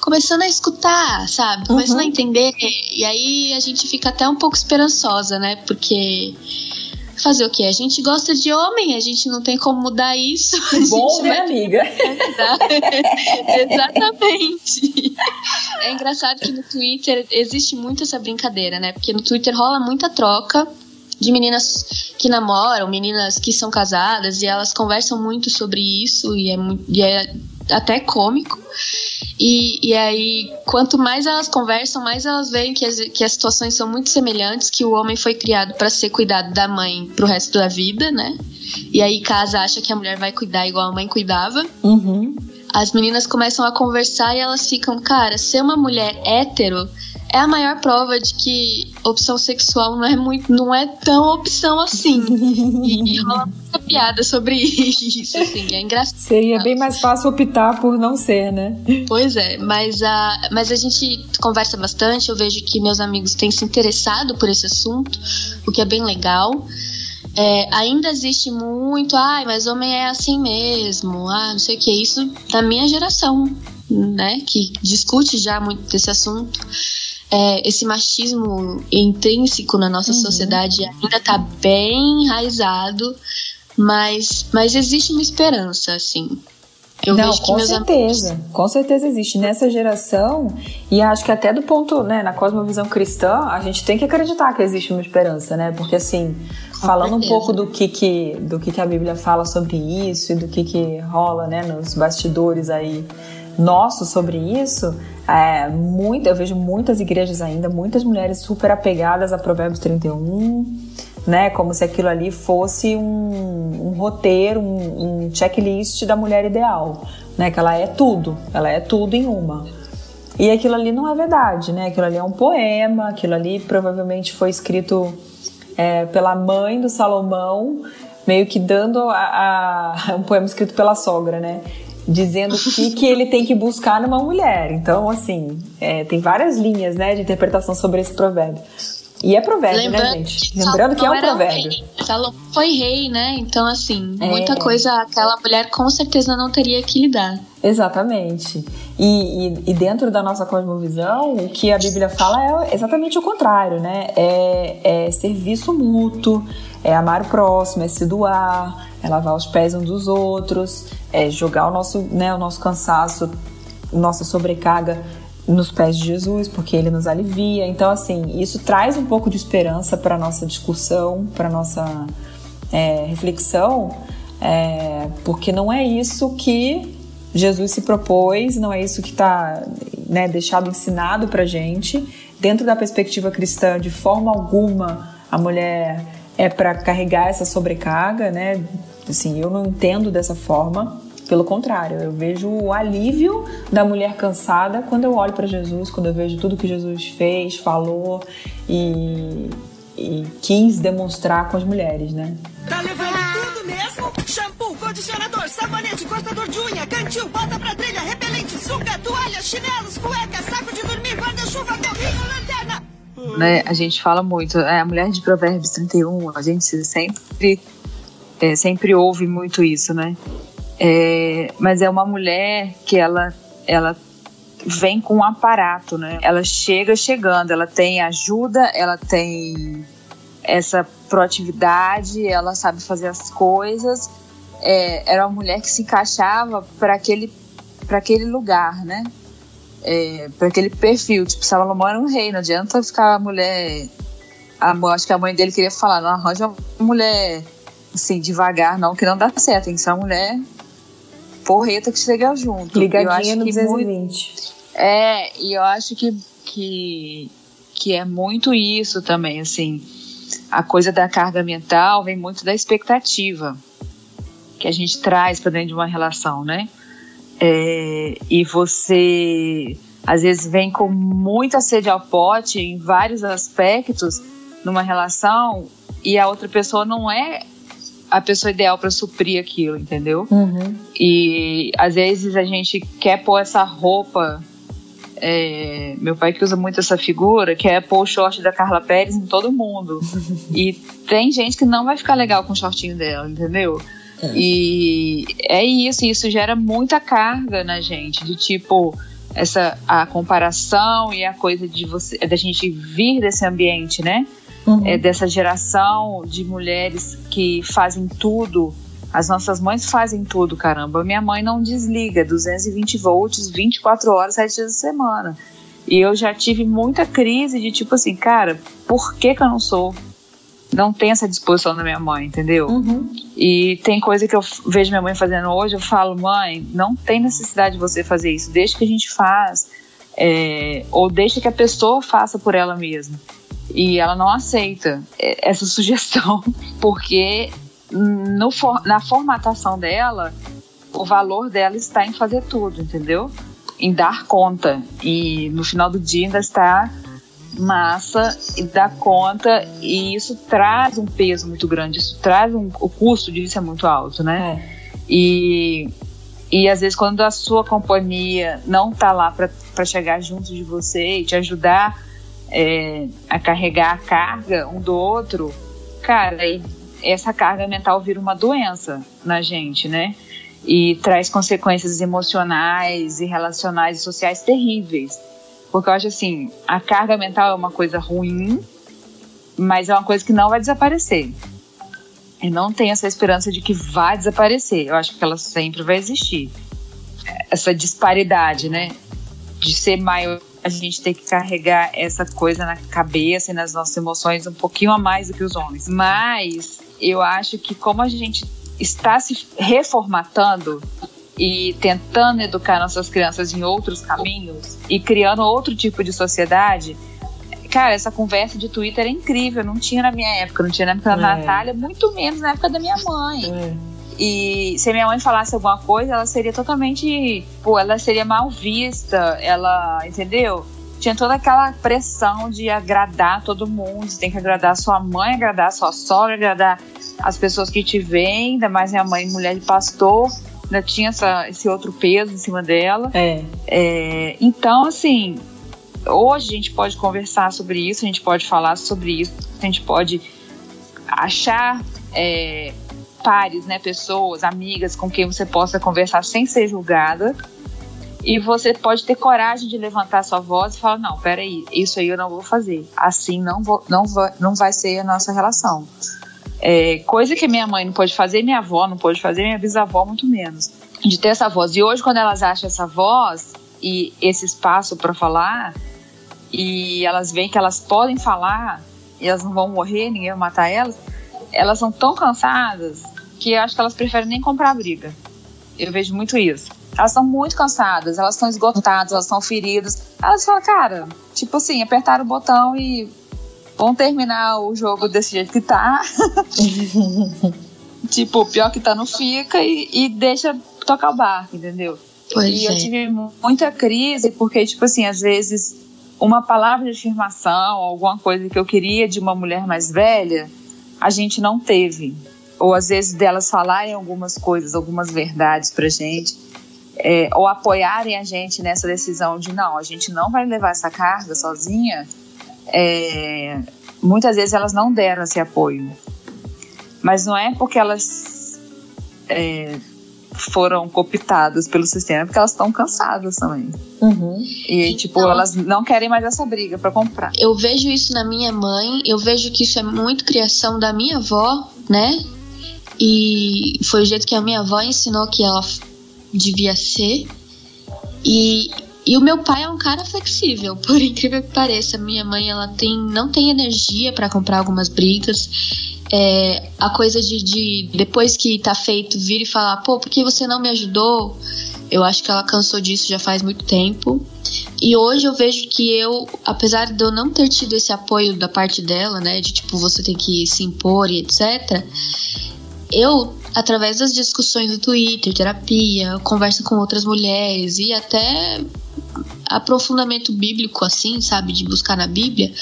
começando a escutar, sabe? Começando Uhum. a entender. E aí a gente fica até um pouco esperançosa, né? Porque Fazer o quê? A gente gosta de homem, a gente não tem como mudar isso. Que bom, né, amiga? Exatamente. É engraçado que no Twitter existe muito essa brincadeira, né? Porque no Twitter rola muita troca de meninas que namoram, meninas que são casadas, e elas conversam muito sobre isso, e é, e é até cômico. E, e aí, quanto mais elas conversam, mais elas veem que as, que as situações são muito semelhantes, que o homem foi criado para ser cuidado da mãe pro resto da vida, né? E aí casa acha que a mulher vai cuidar igual a mãe cuidava. Uhum. As meninas começam a conversar e elas ficam, cara, ser uma mulher hétero é a maior prova de que opção sexual não é muito, não é tão opção assim. e, rola muita piada sobre isso, assim, é engraçado. Seria bem mais fácil optar por não ser, né? Pois é, mas a, mas a gente conversa bastante, eu vejo que meus amigos têm se interessado por esse assunto, o que é bem legal. É, ainda existe muito, ai, mas homem é assim mesmo, ah, não sei o que, isso da minha geração, né, que discute já muito desse assunto é, esse machismo intrínseco na nossa uhum. sociedade ainda está bem enraizado, mas, mas existe uma esperança, assim. Eu Não, com certeza, amigos... com certeza existe nessa geração e acho que até do ponto, né, na cosmovisão cristã, a gente tem que acreditar que existe uma esperança, né? Porque assim, com falando certeza. um pouco do que que do que que a Bíblia fala sobre isso e do que que rola, né, nos bastidores aí nosso sobre isso, é, muito, eu vejo muitas igrejas ainda, muitas mulheres super apegadas a Provérbios 31, né? Como se aquilo ali fosse um, um roteiro, um, um, checklist da mulher ideal, né? Que ela é tudo, ela é tudo em uma. E aquilo ali não é verdade, né? Aquilo ali é um poema, aquilo ali provavelmente foi escrito é, pela mãe do Salomão, meio que dando a, a, um poema escrito pela sogra, né? Dizendo o que, que ele tem que buscar numa mulher. Então, assim, é, tem várias linhas né, de interpretação sobre esse provérbio. E é provérbio, né, Lembrando né, gente? Lembrando que é um provérbio. Rei. Salomão foi rei, né? Então, assim, é. muita coisa aquela mulher com certeza não teria que lidar. Exatamente. E, e, e, dentro da nossa cosmovisão, o que a Bíblia fala é exatamente o contrário, né? É, é serviço mútuo, é amar o próximo, é se doar, é lavar os pés uns dos outros, é jogar o nosso, né, o nosso cansaço, nossa sobrecarga nos pés de Jesus, porque ele nos alivia. Então, assim, isso traz um pouco de esperança para nossa discussão, para nossa é, reflexão, é, porque não é isso que Jesus se propôs, não é isso que está né, deixado ensinado para gente. Dentro da perspectiva cristã, de forma alguma, a mulher é para carregar essa sobrecarga, né? Assim, eu não entendo dessa forma. Pelo contrário, eu vejo o alívio da mulher cansada quando eu olho para Jesus, quando eu vejo tudo que Jesus fez, falou e, e quis demonstrar com as mulheres, né? Tá levando tudo mesmo? Shampoo, condicionador, sabonete, cortador de unha, cantil, bota pra trilha, repelente, sunga, toalha, chinelos, cueca, saco de dormir, guarda-chuva, carrinho, lanterna. Né, a gente fala muito, é, a mulher de Provérbios 31, a gente sempre, é, sempre ouve muito isso, né? É, mas é uma mulher que ela, ela vem com um aparato, né? Ela chega chegando, ela tem ajuda, ela tem essa proatividade, ela sabe fazer as coisas. É, era uma mulher que se encaixava para aquele, aquele lugar, né? É, para aquele perfil. Tipo, Salomão era um rei, não adianta ficar a mulher. A, acho que a mãe dele queria falar, não arranja uma mulher assim, devagar, não, que não dá certo. Tem que ser uma mulher porreta que chega junto. Ligadinha no 220. Muito, é, e eu acho que, que, que é muito isso também, assim. A coisa da carga mental vem muito da expectativa que a gente traz para dentro de uma relação, né? É, e você às vezes vem com muita sede ao pote em vários aspectos numa relação e a outra pessoa não é a pessoa ideal para suprir aquilo, entendeu? Uhum. E às vezes a gente quer pôr essa roupa. É, meu pai que usa muito essa figura, que é pôr o short da Carla Pérez em todo mundo. e tem gente que não vai ficar legal com o shortinho dela, entendeu? É. E é isso, isso gera muita carga na gente, de tipo essa a comparação e a coisa de você da gente vir desse ambiente, né? Uhum. é, dessa geração de mulheres que fazem tudo. As nossas mães fazem tudo, caramba. Minha mãe não desliga 220 volts 24 horas, 7 dias da semana. E eu já tive muita crise de tipo assim, cara, por que, que eu não sou? Não tem essa disposição da minha mãe, entendeu? Uhum. E tem coisa que eu vejo minha mãe fazendo hoje, eu falo, mãe, não tem necessidade de você fazer isso, deixa que a gente faz. É, ou deixa que a pessoa faça por ela mesma. E ela não aceita é, essa sugestão, porque no, na formatação dela, o valor dela está em fazer tudo, entendeu? Em dar conta. E no final do dia ainda está massa e dar conta e isso traz um peso muito grande, isso traz um, o custo disso é muito alto, né? É. E, e às vezes quando a sua companhia não tá lá para chegar junto de você e te ajudar é, a carregar a carga um do outro, cara, essa carga mental vira uma doença na gente, né? E traz consequências emocionais e relacionais e sociais terríveis. Porque eu acho assim, a carga mental é uma coisa ruim, mas é uma coisa que não vai desaparecer. Eu não tenho essa esperança de que vai desaparecer. Eu acho que ela sempre vai existir. Essa disparidade, né? De ser maior a gente tem que carregar essa coisa na cabeça e nas nossas emoções um pouquinho a mais do que os homens. Mas eu acho que como a gente está se reformatando e tentando educar nossas crianças em outros caminhos e criando outro tipo de sociedade, cara, essa conversa de Twitter é incrível. Não tinha na minha época, não tinha na época da é. Natália, muito menos na época da minha mãe. É. E se minha mãe falasse alguma coisa, ela seria totalmente. Pô, ela seria mal vista, ela. Entendeu? Tinha toda aquela pressão de agradar todo mundo. Você tem que agradar a sua mãe, agradar a sua sogra, agradar as pessoas que te veem, ainda mais minha mãe, mulher de pastor. Ainda tinha essa, esse outro peso em cima dela. É. é. Então, assim, hoje a gente pode conversar sobre isso, a gente pode falar sobre isso, a gente pode achar é, pares, né, pessoas, amigas com quem você possa conversar sem ser julgada. E você pode ter coragem de levantar sua voz e falar: não, peraí, isso aí eu não vou fazer. Assim não, vou, não, vai, não vai ser a nossa relação. É, coisa que minha mãe não pode fazer, minha avó não pode fazer, minha bisavó muito menos. De ter essa voz. E hoje, quando elas acham essa voz e esse espaço para falar, e elas veem que elas podem falar, e elas não vão morrer, ninguém vai matar elas, elas são tão cansadas que eu acho que elas preferem nem comprar briga. Eu vejo muito isso. Elas estão muito cansadas, elas estão esgotadas, elas estão feridas. Elas falam, cara, tipo assim, apertaram o botão e vão terminar o jogo desse jeito que tá. tipo, o pior que tá não fica e, e deixa tocar o barco, entendeu? Pois e é. eu tive muita crise porque, tipo assim, às vezes uma palavra de afirmação, alguma coisa que eu queria de uma mulher mais velha, a gente não teve ou às vezes delas falarem algumas coisas, algumas verdades pra gente, é, ou apoiarem a gente nessa decisão de não, a gente não vai levar essa carga sozinha, é, muitas vezes elas não deram esse apoio. Mas não é porque elas é, foram cooptadas pelo sistema, é porque elas estão cansadas também. Uhum. E, então, tipo, elas não querem mais essa briga para comprar. Eu vejo isso na minha mãe, eu vejo que isso é muito criação da minha avó, né? E foi o jeito que a minha avó ensinou que ela devia ser. E, e o meu pai é um cara flexível, por incrível que pareça. Minha mãe ela tem, não tem energia para comprar algumas brigas. É, a coisa de, de, depois que tá feito vir e falar, pô, por que você não me ajudou? Eu acho que ela cansou disso já faz muito tempo. E hoje eu vejo que eu, apesar de eu não ter tido esse apoio da parte dela, né, de tipo você tem que se impor e etc, eu, através das discussões do Twitter, terapia, conversa com outras mulheres e até aprofundamento bíblico, assim, sabe, de buscar na Bíblia,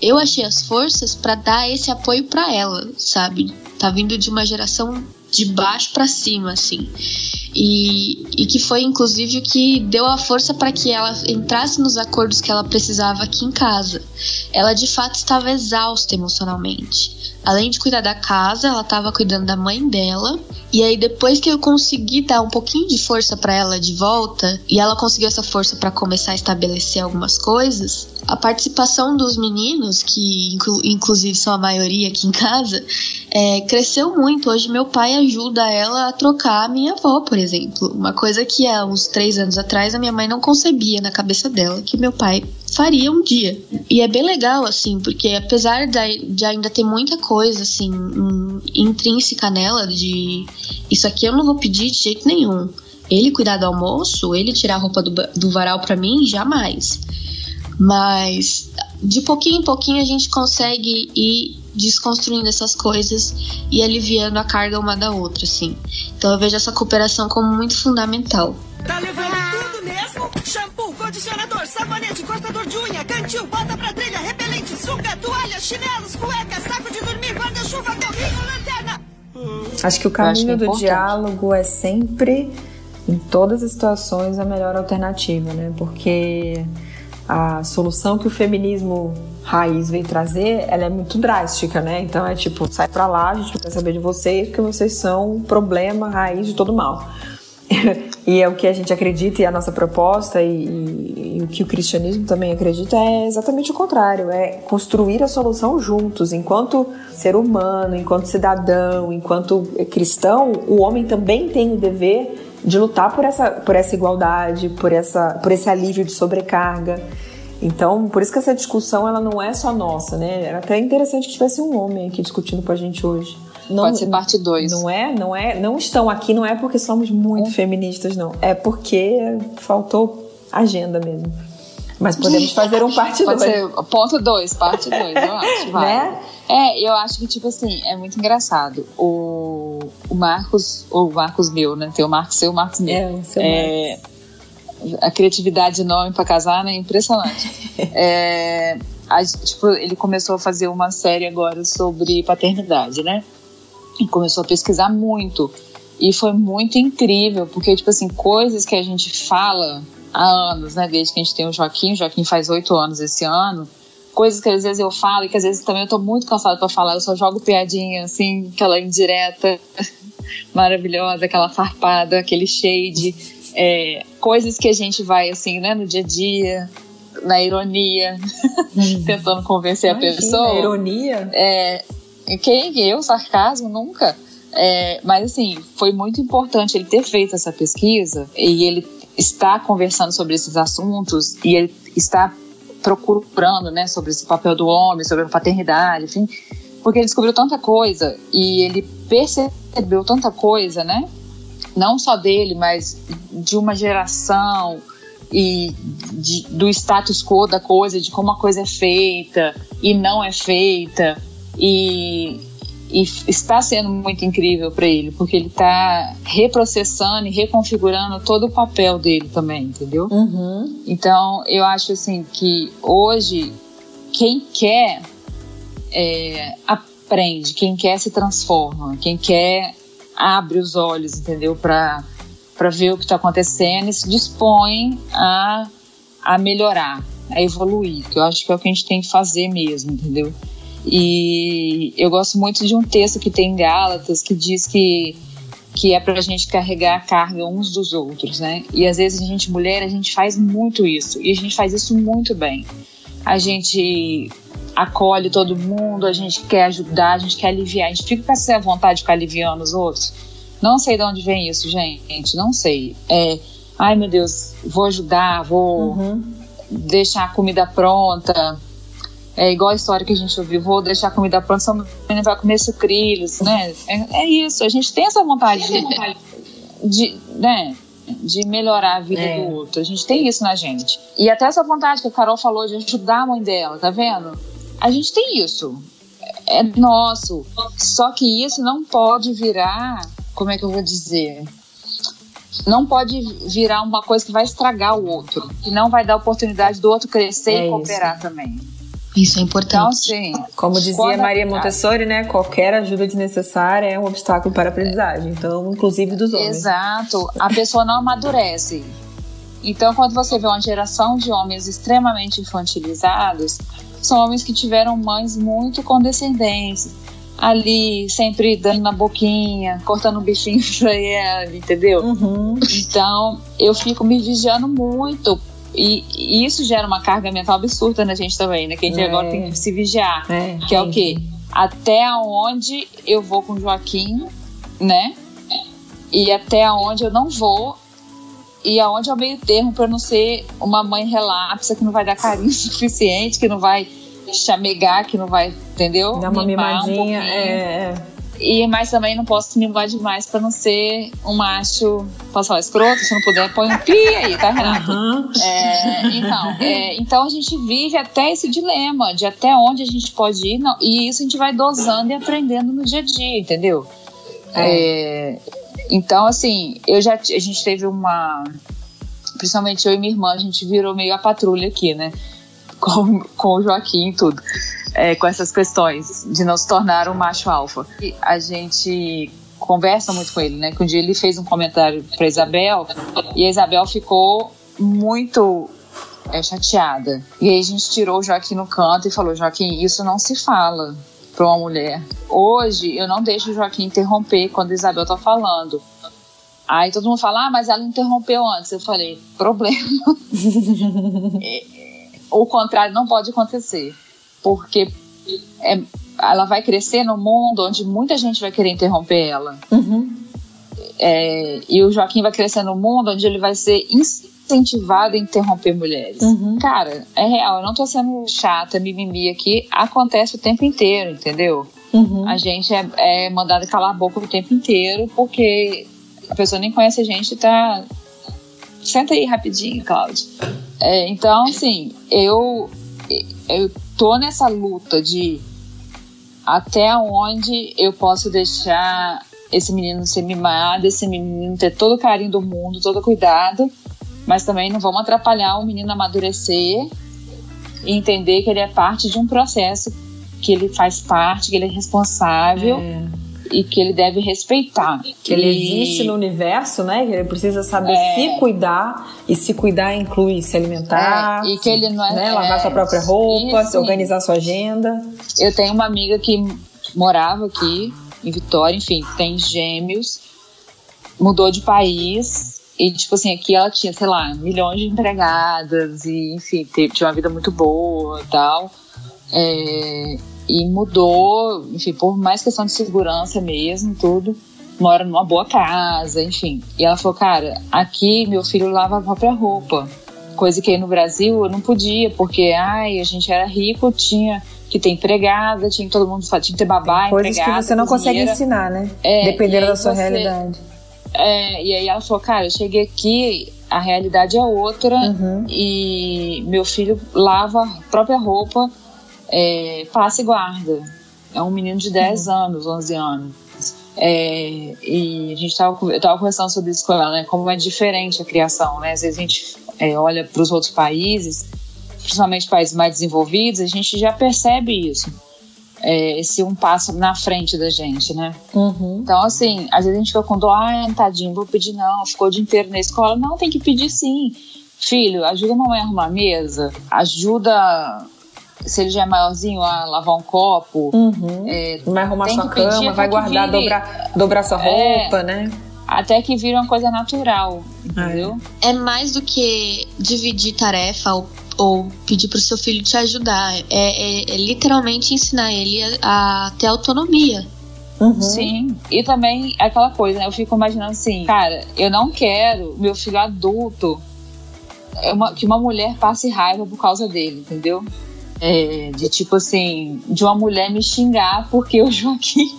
eu achei as forças para dar esse apoio para ela, sabe? Tá vindo de uma geração de baixo para cima, assim. E, e que foi inclusive o que deu a força para que ela entrasse nos acordos que ela precisava aqui em casa. Ela de fato estava exausta emocionalmente além de cuidar da casa, ela estava cuidando da mãe dela. E aí depois que eu consegui dar um pouquinho de força para ela de volta, e ela conseguiu essa força para começar a estabelecer algumas coisas, a participação dos meninos, que inclu inclusive são a maioria aqui em casa, é, cresceu muito. Hoje meu pai ajuda ela a trocar a minha avó, por exemplo. Uma coisa que há uns três anos atrás a minha mãe não concebia na cabeça dela, que meu pai faria um dia. E é bem legal, assim, porque apesar de ainda ter muita coisa, assim, intrínseca nela, de isso aqui eu não vou pedir de jeito nenhum. Ele cuidar do almoço, ele tirar a roupa do, do varal para mim, jamais. Mas de pouquinho em pouquinho a gente consegue ir desconstruindo essas coisas e aliviando a carga uma da outra, assim. Então eu vejo essa cooperação como muito fundamental. Tá levando tudo mesmo? Shampoo, condicionador, sabonete, cortador de unha, cantil, bota pra trilha, repelente, sunga, toalha, chinelos, cueca, saco de dormir, guarda-chuva, carrinho, lanterna. Acho que o caminho que é do diálogo é sempre, em todas as situações, a melhor alternativa, né? Porque a solução que o feminismo raiz veio trazer, ela é muito drástica, né? Então é tipo, sai pra lá, a gente não quer saber de vocês, porque vocês são o problema raiz de todo mal. e é o que a gente acredita e a nossa proposta e, e, e, o que o cristianismo também acredita é exatamente o contrário, é construir a solução juntos. Enquanto ser humano, enquanto cidadão, enquanto cristão, o homem também tem o dever de lutar por essa, por essa igualdade, por, essa, por esse alívio de sobrecarga. Então, por isso que essa discussão ela não é só nossa, né? Era até interessante que tivesse um homem aqui discutindo com a gente hoje. Não, Pode ser parte 2. Não é, não é, não estão aqui não é porque somos muito é. feministas não, é porque faltou agenda mesmo. Mas podemos fazer um parte 2. Pode ser ponto 2, parte 2, eu acho, vai. Né? É, eu acho que, tipo assim, é muito engraçado. O, o Marcos, o Marcos meu, né? Tem o Marcos seu, o Marcos meu. É, o seu é, A criatividade de nome pra casar, né? Impressionante. é, a, tipo, ele começou a fazer uma série agora sobre paternidade, né? E começou a pesquisar muito. E foi muito incrível, porque, tipo assim, coisas que a gente fala há anos, né? Desde que a gente tem o Joaquim, o Joaquim faz oito anos esse ano coisas que às vezes eu falo e que às vezes também eu tô muito cansada para falar, eu só jogo piadinha, assim, aquela indireta maravilhosa, aquela farpada, aquele shade, é, coisas que a gente vai, assim, né, no dia a dia, na ironia, tentando convencer Imagina, a pessoa. ironia? É, quem? Eu? Sarcasmo? Nunca. É, mas assim, foi muito importante ele ter feito essa pesquisa e ele está conversando sobre esses assuntos e ele está procurando, né, sobre esse papel do homem, sobre a paternidade, enfim, porque ele descobriu tanta coisa e ele percebeu tanta coisa, né, não só dele, mas de uma geração e de, do status quo da coisa, de como a coisa é feita e não é feita e e está sendo muito incrível para ele, porque ele está reprocessando e reconfigurando todo o papel dele também, entendeu? Uhum. Então, eu acho assim que hoje, quem quer é, aprende, quem quer se transforma, quem quer abre os olhos, entendeu? Para ver o que está acontecendo e se dispõe a, a melhorar, a evoluir, que eu acho que é o que a gente tem que fazer mesmo, entendeu? E eu gosto muito de um texto que tem em Gálatas que diz que que é para a gente carregar a carga uns dos outros, né? E às vezes a gente mulher a gente faz muito isso e a gente faz isso muito bem. A gente acolhe todo mundo, a gente quer ajudar, a gente quer aliviar, a gente fica com essa vontade de ficar aliviando os outros. Não sei de onde vem isso, gente, não sei. É, ai meu Deus, vou ajudar, vou uhum. deixar a comida pronta é igual a história que a gente ouviu, vou deixar a comida pronta, só menino vai comer sucrilhos, né? É, é, isso, a gente tem essa vontade de, de, né, de melhorar a vida é. do outro. A gente tem isso na gente. E até essa vontade que a Carol falou de ajudar a mãe dela, tá vendo? A gente tem isso. É nosso. Só que isso não pode virar, como é que eu vou dizer? não pode virar uma coisa que vai estragar o outro, que não vai dar oportunidade do outro crescer é e cooperar isso. também. Isso é importante. Então, sim. Como dizia Quando Maria Montessori, né? Qualquer ajuda desnecessária é um obstáculo para a aprendizagem. Então, inclusive dos homens. Exato. A pessoa não amadurece. Então, quando você vê uma geração de homens extremamente infantilizados, são homens que tiveram mães muito condescendentes, ali sempre dando na boquinha, cortando um bichinho pra ela, entendeu? Uhum. Então eu fico me vigiando muito. E, e isso gera uma carga mental absurda na gente também, né? Que a gente É. agora tem que se vigiar. É, que é o quê? Até onde eu vou com o Joaquim, né? E até onde eu não vou. E aonde é o meio termo para não ser uma mãe relapsa que não vai dar carinho suficiente, que não vai chamegar, que não vai, entendeu? Dá uma Mimar um mimadinha. pouquinho. é, E mas também não posso mimar demais para não ser um macho, posso falar escroto, se não puder, põe um pi aí, tá, é. Renato? Aham. É, então, é, então a gente vive até esse dilema de até onde a gente pode ir, não, e isso a gente vai dosando e aprendendo no dia a dia, entendeu? É, então, assim, eu já a gente teve uma. Principalmente eu e minha irmã, a gente virou meio a patrulha aqui, né? Com, com o Joaquim e tudo. É, com essas questões de não se tornar um macho alfa. E a gente conversa muito com ele, né? Que um dia ele fez um comentário pra Isabel e a Isabel ficou muito é, chateada. E aí a gente tirou o Joaquim no canto e falou: Joaquim, isso não se fala pra uma mulher. Hoje eu não deixo o Joaquim interromper quando a Isabel tá falando. Aí todo mundo fala, ah, mas ela interrompeu antes. Eu falei, problema. O contrário não pode acontecer. Porque é- ela vai crescer no mundo onde muita gente vai querer interromper ela. Uhum. É, e o Joaquim vai crescer no mundo onde ele vai ser incentivado a interromper mulheres. Uhum. Cara, é real, eu não tô sendo chata, mimimi aqui, acontece o tempo inteiro, entendeu? Uhum. A gente é, é mandado calar a boca o tempo inteiro porque a pessoa nem conhece a gente e tá. Senta aí rapidinho, Cláudio. É, então, assim, eu, eu tô nessa luta de até onde eu posso deixar esse menino ser mimado, esse menino ter todo o carinho do mundo, todo o cuidado, mas também não vamos atrapalhar o menino amadurecer e entender que ele é parte de um processo, que ele faz parte, que ele é responsável É. e que ele deve respeitar. Que ele existe no universo, né? Que ele precisa saber É. se cuidar. E se cuidar inclui se alimentar. É, e que ele não é- né, lavar é, sua própria roupa, se organizar sua agenda. Eu tenho uma amiga que morava aqui em Vitória, enfim, tem gêmeos, mudou de país e, tipo assim, aqui ela tinha, sei lá, milhões de empregadas e, enfim, teve, tinha uma vida muito boa e tal. É, e mudou, enfim, por mais questão de segurança mesmo, tudo. Mora numa boa casa, enfim. E ela falou, cara, aqui meu filho lava a própria roupa. Coisa que aí no Brasil eu não podia, porque ai, a gente era rico, tinha que ter empregada, tinha que todo mundo tinha que ter babá, Coisas que empregada, você não consegue cozinheira. ensinar, né? É, Dependendo da sua você- realidade. É, e aí ela falou, cara, eu cheguei aqui, a realidade é outra Uhum. e meu filho lava a própria roupa, é, passa e guarda. É um menino de 10 Uhum. anos, 11 anos. É, e a gente tava, con- eu tava conversando sobre isso com ela, né? Como é diferente a criação, né? Às vezes a gente é, olha para os outros países, principalmente países mais desenvolvidos, a gente já percebe isso. É, esse um passo na frente da gente, né? Uhum. Então, assim, às vezes a gente fica com dó, ah, tadinho, vou pedir não, ficou o dia inteiro na escola. Não, tem que pedir sim. Filho, ajuda a mamãe a arrumar a mesa, ajuda, se ele já é maiorzinho, a lavar um copo. Uhum. É, Vai arrumar sua pedir cama, até vai que guardar, vire- dobrar, dobrar sua É. roupa, né? até que vira uma coisa natural, entendeu? É mais do que dividir tarefa ou, ou pedir pro seu filho te ajudar. É, é- é literalmente ensinar ele a, a ter autonomia. Uhum. Sim. E também aquela coisa, né? Eu fico imaginando assim, cara, eu não quero meu filho adulto é uma- que uma mulher passe raiva por causa dele, entendeu? É, de tipo assim, de uma mulher me xingar porque o Joaquim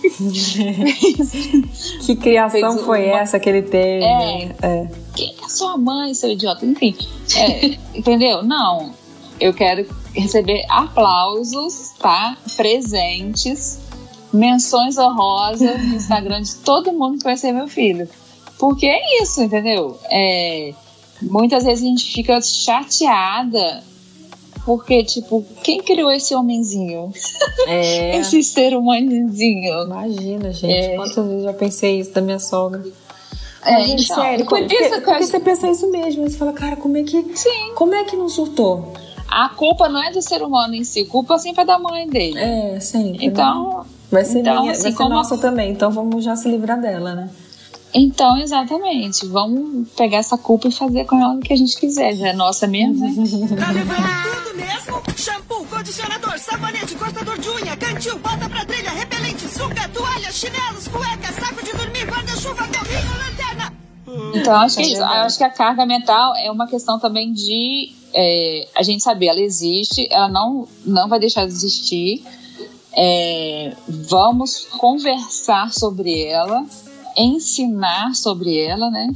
Que criação Fez foi uma- essa que ele teve? É. né? É. quem é sua mãe, seu idiota? Enfim, é, entendeu? Não. Eu quero receber aplausos, tá? Presentes, menções honrosas no Instagram de todo mundo que vai ser meu filho. Porque é isso, entendeu? É, muitas vezes a gente fica chateada porque, tipo, quem criou esse homenzinho? É. Esse ser humanozinho? Imagina, gente. É. Quantas vezes eu já pensei isso da minha sogra. É, Mas, então, sério, por porque, isso porque você pensa isso mesmo. Você fala, cara, como é que. Sim. Como é que não surtou? a culpa não é do ser humano em si, a culpa sempre é da mãe dele. É, sim. Então, vai ser, então, minha, assim, vai ser como- nossa também, então vamos já se livrar dela, né? Então, exatamente. Vamos pegar essa culpa e fazer com ela o que a gente quiser. Já é nossa mesmo. né? Tá levando tudo mesmo? Shampoo, condicionador, sabonete, cortador de unha, cantil, bota pra trilha, repelente, sunga, toalha, chinelos, cueca, saco de dormir, guarda-chuva, carrinho, lanterna. Então, acho que, É é isso. Eu acho que a carga mental é uma questão também de é, a gente saber, ela existe, ela não, não vai deixar de existir. É, vamos conversar sobre ela, ensinar sobre ela, né?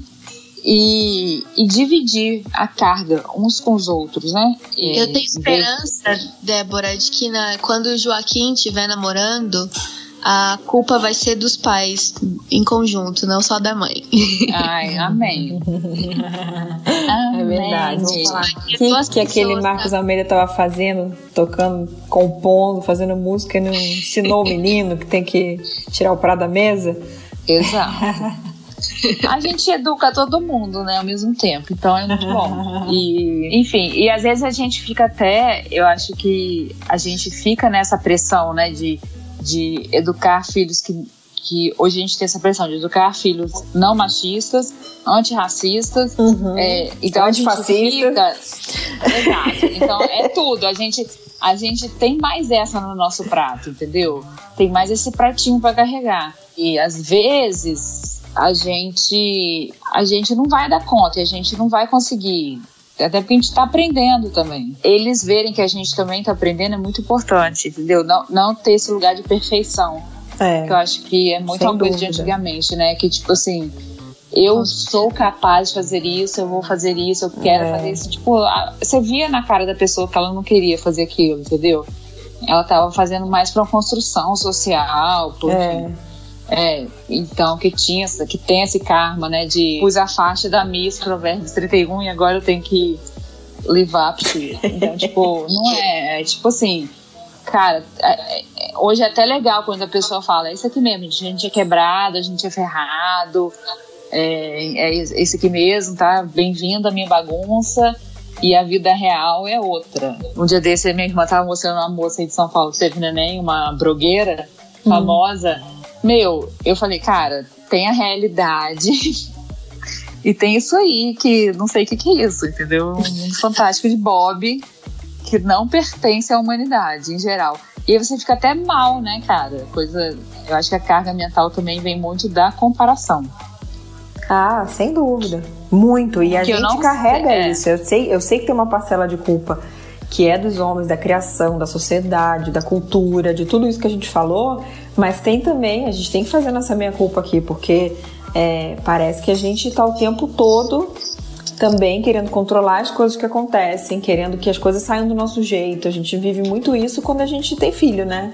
E, e dividir a carga uns com os outros, né? É, Eu tenho esperança, Débora, de que na- quando o Joaquim estiver namorando, a culpa vai ser dos pais em conjunto, não só da mãe. Ai, amém. É verdade. Vamos Amém. falar. Porque O que, duas que aquele Marcos Almeida estava fazendo, tocando, compondo, fazendo música e não ensinou o menino que tem que tirar o prato da mesa? Exato. A gente educa todo mundo, né, ao mesmo tempo, então é muito bom. E, enfim, e às vezes a gente fica até, eu acho que a gente fica nessa pressão, né, de, de educar filhos que, que hoje a gente tem essa pressão de educar filhos não machistas, antirracistas, é, então a Antifascista. fica. Exato. Então é tudo. A gente, a gente tem mais essa no nosso prato, entendeu? Tem mais esse pratinho para carregar. E às vezes a gente a gente não vai dar conta e a gente não vai conseguir. Até porque a gente está aprendendo também. Eles verem que a gente também está aprendendo é muito importante, entendeu? Não, não ter esse lugar de perfeição. É. Que eu acho que é muito uma coisa de dúvida. antigamente, né? Que tipo assim, eu sou capaz de fazer isso, eu vou fazer isso, eu quero É. fazer isso. Tipo, a- você via na cara da pessoa que ela não queria fazer aquilo, entendeu? Ela tava fazendo mais pra uma construção social, por É. é, então que tinha, que tem esse karma, né? De pus a faixa da Miss Provérbios 31 e agora eu tenho que levar filho. Então, tipo, não é, é tipo assim, cara, é- é- hoje é até legal quando a pessoa fala, é isso aqui mesmo, a gente é quebrado, a gente é ferrado, é, é esse aqui mesmo, tá? Bem-vindo à minha bagunça. E a vida real é outra. Um dia desse, minha irmã tava mostrando uma moça aí de São Paulo teve neném, uma blogueira famosa. Meu, eu falei, cara, tem a realidade. e tem isso aí, que não sei o que, que é isso, entendeu? Um fantástico de Bob, que não pertence à humanidade em geral. E aí você fica até mal, né, cara? Coisa. Eu acho que a carga mental também vem muito da comparação. Ah, sem dúvida. Muito. E a Que gente carrega sei, é. isso. Eu sei, eu sei que tem uma parcela de culpa que é dos homens, da criação, da sociedade, da cultura, de tudo isso que a gente falou, mas tem também, a gente tem que fazer nossa meia culpa aqui, porque é, parece que a gente está o tempo todo também querendo controlar as coisas que acontecem, querendo que as coisas saiam do nosso jeito. A gente vive muito isso quando a gente tem filho, né?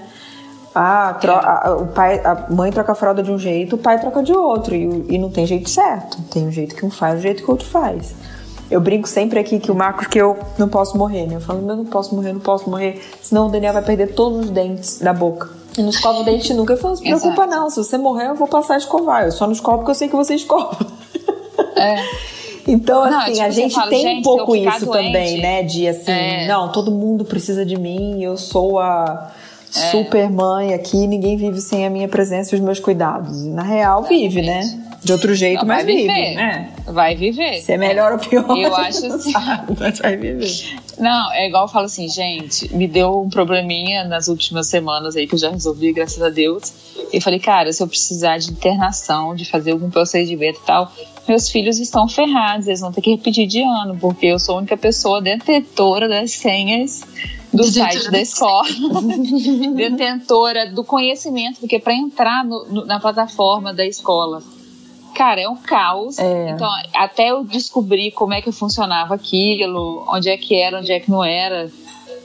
Ah, tro- a, o pai, a mãe troca a fralda de um jeito, o pai troca de outro. E, o- e não tem jeito certo. Tem um jeito que um faz, um jeito que o outro faz. Eu brinco sempre aqui que o Marcos que eu não posso morrer, né? Eu falo, eu não posso morrer, não posso morrer, senão o Daniel vai perder todos os dentes da boca. E não escova o dente nunca. Eu falo, não se preocupa Exato. não, se você morrer eu vou passar a escovar. Eu só não escovo porque eu sei que você escova. É. Então, Não, assim, tipo, a você gente fala, tem gente, um pouco isso doente, também, né? De assim, é. não, todo mundo precisa de mim, eu sou a É. super mãe aqui, ninguém vive sem a minha presença e os meus cuidados. E, na real, vive, né? De outro jeito, Não, mas vai vive, viver. né? Vai viver. Se é melhor ou pior, Eu acho assim. sabe, mas vai viver. Não, é igual eu falo assim, gente, me deu um probleminha nas últimas semanas aí que eu já resolvi, graças a Deus. E falei, cara, se eu precisar de internação, de fazer algum procedimento e tal, meus filhos estão ferrados, eles vão ter que repetir de ano, porque eu sou a única pessoa detentora das senhas do site da escola, detentora do conhecimento, porque para entrar no- no- na plataforma da escola, cara, é um caos. É. Então, até eu descobrir como é que funcionava aquilo, onde é que era, onde é que não era,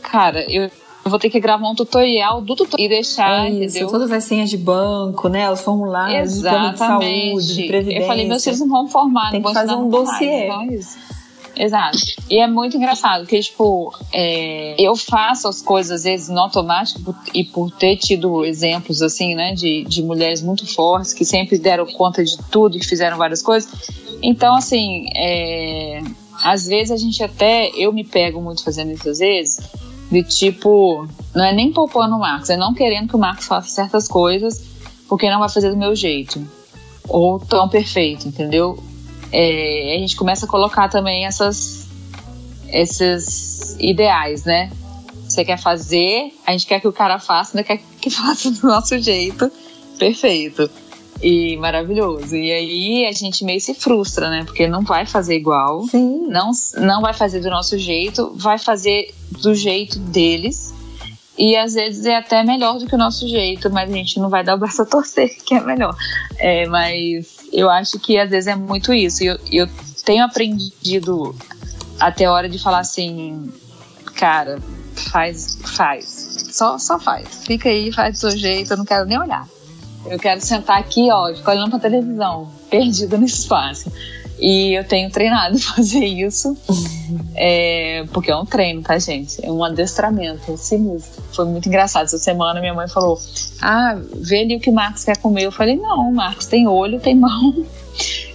cara, eu eu vou ter que gravar um tutorial do tutorial e deixar, É isso, entendeu? todas as senhas de banco, né? Os formulários de plano de saúde, de Exatamente. previdência. Eu falei, meus filhos não vão formar, Tem não que vão fazer um nunca mais, dossiê. então é isso. Exato. E é muito engraçado, porque, tipo, é, eu faço as coisas, às vezes, no automático, por- e por ter tido exemplos, assim, né, de, de mulheres muito fortes, que sempre deram conta de tudo e fizeram várias coisas. Então, assim, é, às vezes a gente até, eu me pego muito fazendo isso às vezes, de tipo, não é nem poupando o Marcos, é não querendo que o Marcos faça certas coisas porque não vai fazer do meu jeito. Ou tão perfeito, entendeu? É, a gente começa a colocar também essas, esses ideais, né? Você quer fazer, a gente quer que o cara faça, não quer que faça do nosso jeito perfeito e maravilhoso. E aí a gente meio se frustra, né? Porque não vai fazer igual. Sim. Não, não vai fazer do nosso jeito, vai fazer do jeito deles. E às vezes é até melhor do que o nosso jeito, mas a gente não vai dar o braço a torcer, que é melhor. É, mas eu acho que às vezes é muito isso. E eu, eu tenho aprendido até a hora de falar assim, cara, faz, faz. Só, só faz. Fica aí, faz do seu jeito, eu não quero nem olhar. Eu quero sentar aqui, ó, ficar olhando pra televisão, perdida no espaço. E eu tenho treinado fazer isso, é, porque é um treino, tá, gente? É um adestramento, assim Foi muito engraçado. Essa semana minha mãe falou: Ah, vê ali o que o Marcos quer comer. Eu falei: Não, Marcos tem olho, tem mão.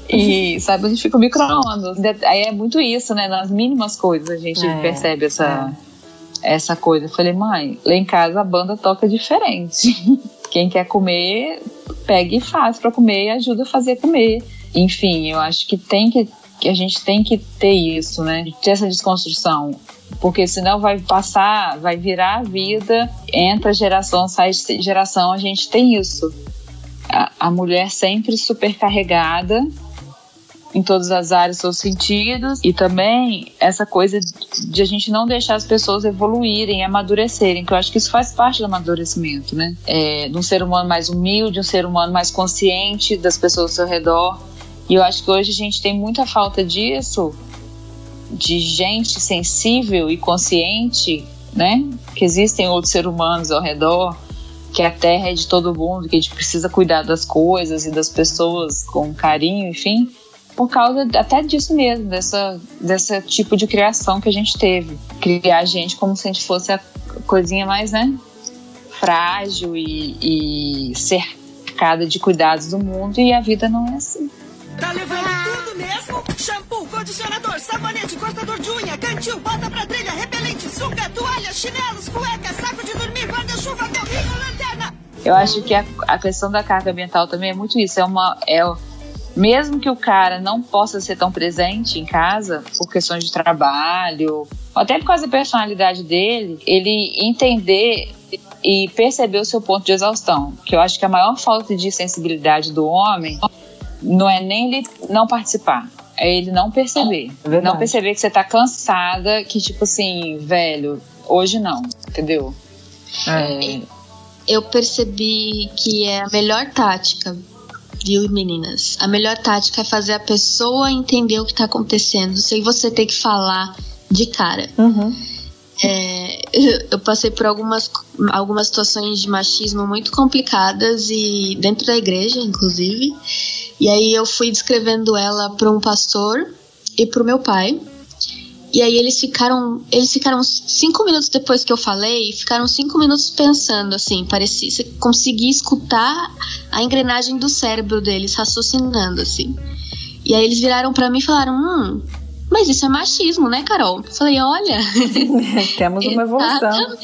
E, sabe, a gente fica micro-ondas. Aí é muito isso, né? Nas mínimas coisas a gente é, percebe essa, é. essa coisa. Eu falei, mãe, lá em casa a banda toca diferente. Quem quer comer, pega e faz para comer e ajuda a fazer comer. Enfim, eu acho que tem que, que a gente tem que ter isso, né? Ter essa desconstrução. Porque senão vai passar, vai virar a vida, entra geração, sai geração, a gente tem isso. A, a mulher sempre supercarregada em todas as áreas, seus sentidos, e também essa coisa de a gente não deixar as pessoas evoluírem, amadurecerem, que eu acho que isso faz parte do amadurecimento, né? É, de um ser humano mais humilde, um ser humano mais consciente das pessoas ao seu redor. E eu acho que hoje a gente tem muita falta disso, de gente sensível e consciente, né? Que existem outros seres humanos ao redor, que a terra é de todo mundo, que a gente precisa cuidar das coisas e das pessoas com carinho, enfim por causa até disso mesmo, dessa, desse tipo de criação que a gente teve. Criar a gente como se a gente fosse a coisinha mais, né, frágil e, e cercada de cuidados do mundo, e a vida não é assim. Tá levando tudo mesmo? Shampoo, condicionador, sabonete, cortador de unha, cantil, bota pra trilha, repelente, sunga, toalha, chinelos, cueca, saco de dormir, guarda-chuva, carrinho, lanterna. Eu acho que a, a questão da carga ambiental também é muito isso. É uma. É, mesmo que o cara não possa ser tão presente em casa por questões de trabalho, até por causa da personalidade dele, ele entender e perceber o seu ponto de exaustão. Que eu acho que a maior falta de sensibilidade do homem não é nem ele não participar, é ele não perceber. É não perceber que você tá cansada, que tipo assim, velho, hoje não, entendeu? É. Eu percebi que é a melhor tática viu, meninas? A melhor tática é fazer a pessoa entender o que tá acontecendo, sem você ter que falar de cara. Uhum. É, eu passei por algumas, algumas situações de machismo muito complicadas e dentro da igreja, inclusive. E aí eu fui descrevendo ela para um pastor e para o meu pai. E aí eles ficaram. Eles ficaram cinco minutos depois que eu falei, ficaram cinco minutos pensando, assim, parecia. Você conseguia escutar a engrenagem do cérebro deles raciocinando, assim. E aí eles viraram para mim e falaram: hum, mas isso é machismo, né, Carol? Eu falei, olha. Temos uma evolução.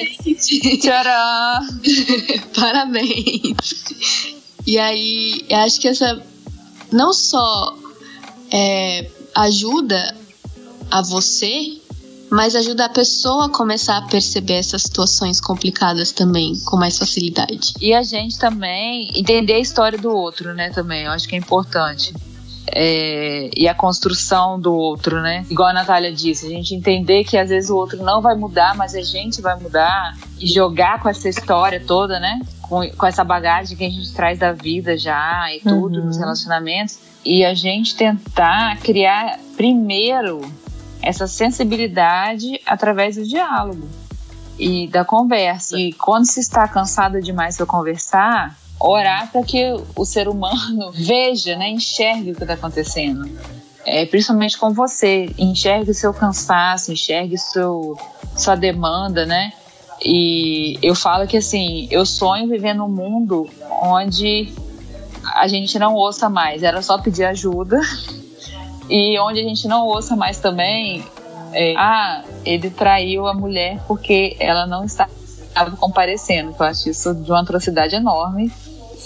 Tcharam! Parabéns! E aí, eu acho que essa não só é, ajuda a você, mas ajuda a pessoa a começar a perceber essas situações complicadas também com mais facilidade. E a gente também entender a história do outro, né? Também, eu acho que é importante. É, e a construção do outro, né? Igual a Natália disse, a gente entender que às vezes o outro não vai mudar, mas a gente vai mudar e jogar com essa história toda, né? Com, com essa bagagem que a gente traz da vida já e tudo uhum. nos relacionamentos e a gente tentar criar primeiro essa sensibilidade através do diálogo e da conversa. E quando se está cansada demais para conversar, orar para que o ser humano veja, né, enxergue o que está acontecendo. É, principalmente com você, enxergue o seu cansaço, enxergue seu, sua demanda, né? E eu falo que assim, eu sonho viver num mundo onde a gente não ouça mais, era só pedir ajuda E onde a gente não ouça mais também, é, ah, ele traiu a mulher porque ela não estava comparecendo. Eu acho isso de uma atrocidade enorme.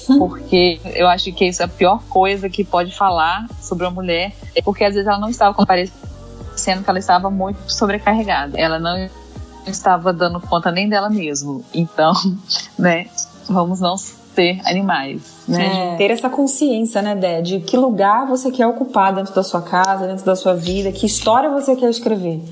Porque eu acho que isso é a pior coisa que pode falar sobre uma mulher, porque às vezes ela não estava comparecendo, que ela estava muito sobrecarregada. Ela não estava dando conta nem dela mesma. Então, né, vamos não ser animais, né? É, ter essa consciência, né, Dé, de que lugar você quer ocupar dentro da sua casa, dentro da sua vida, que história você quer escrever.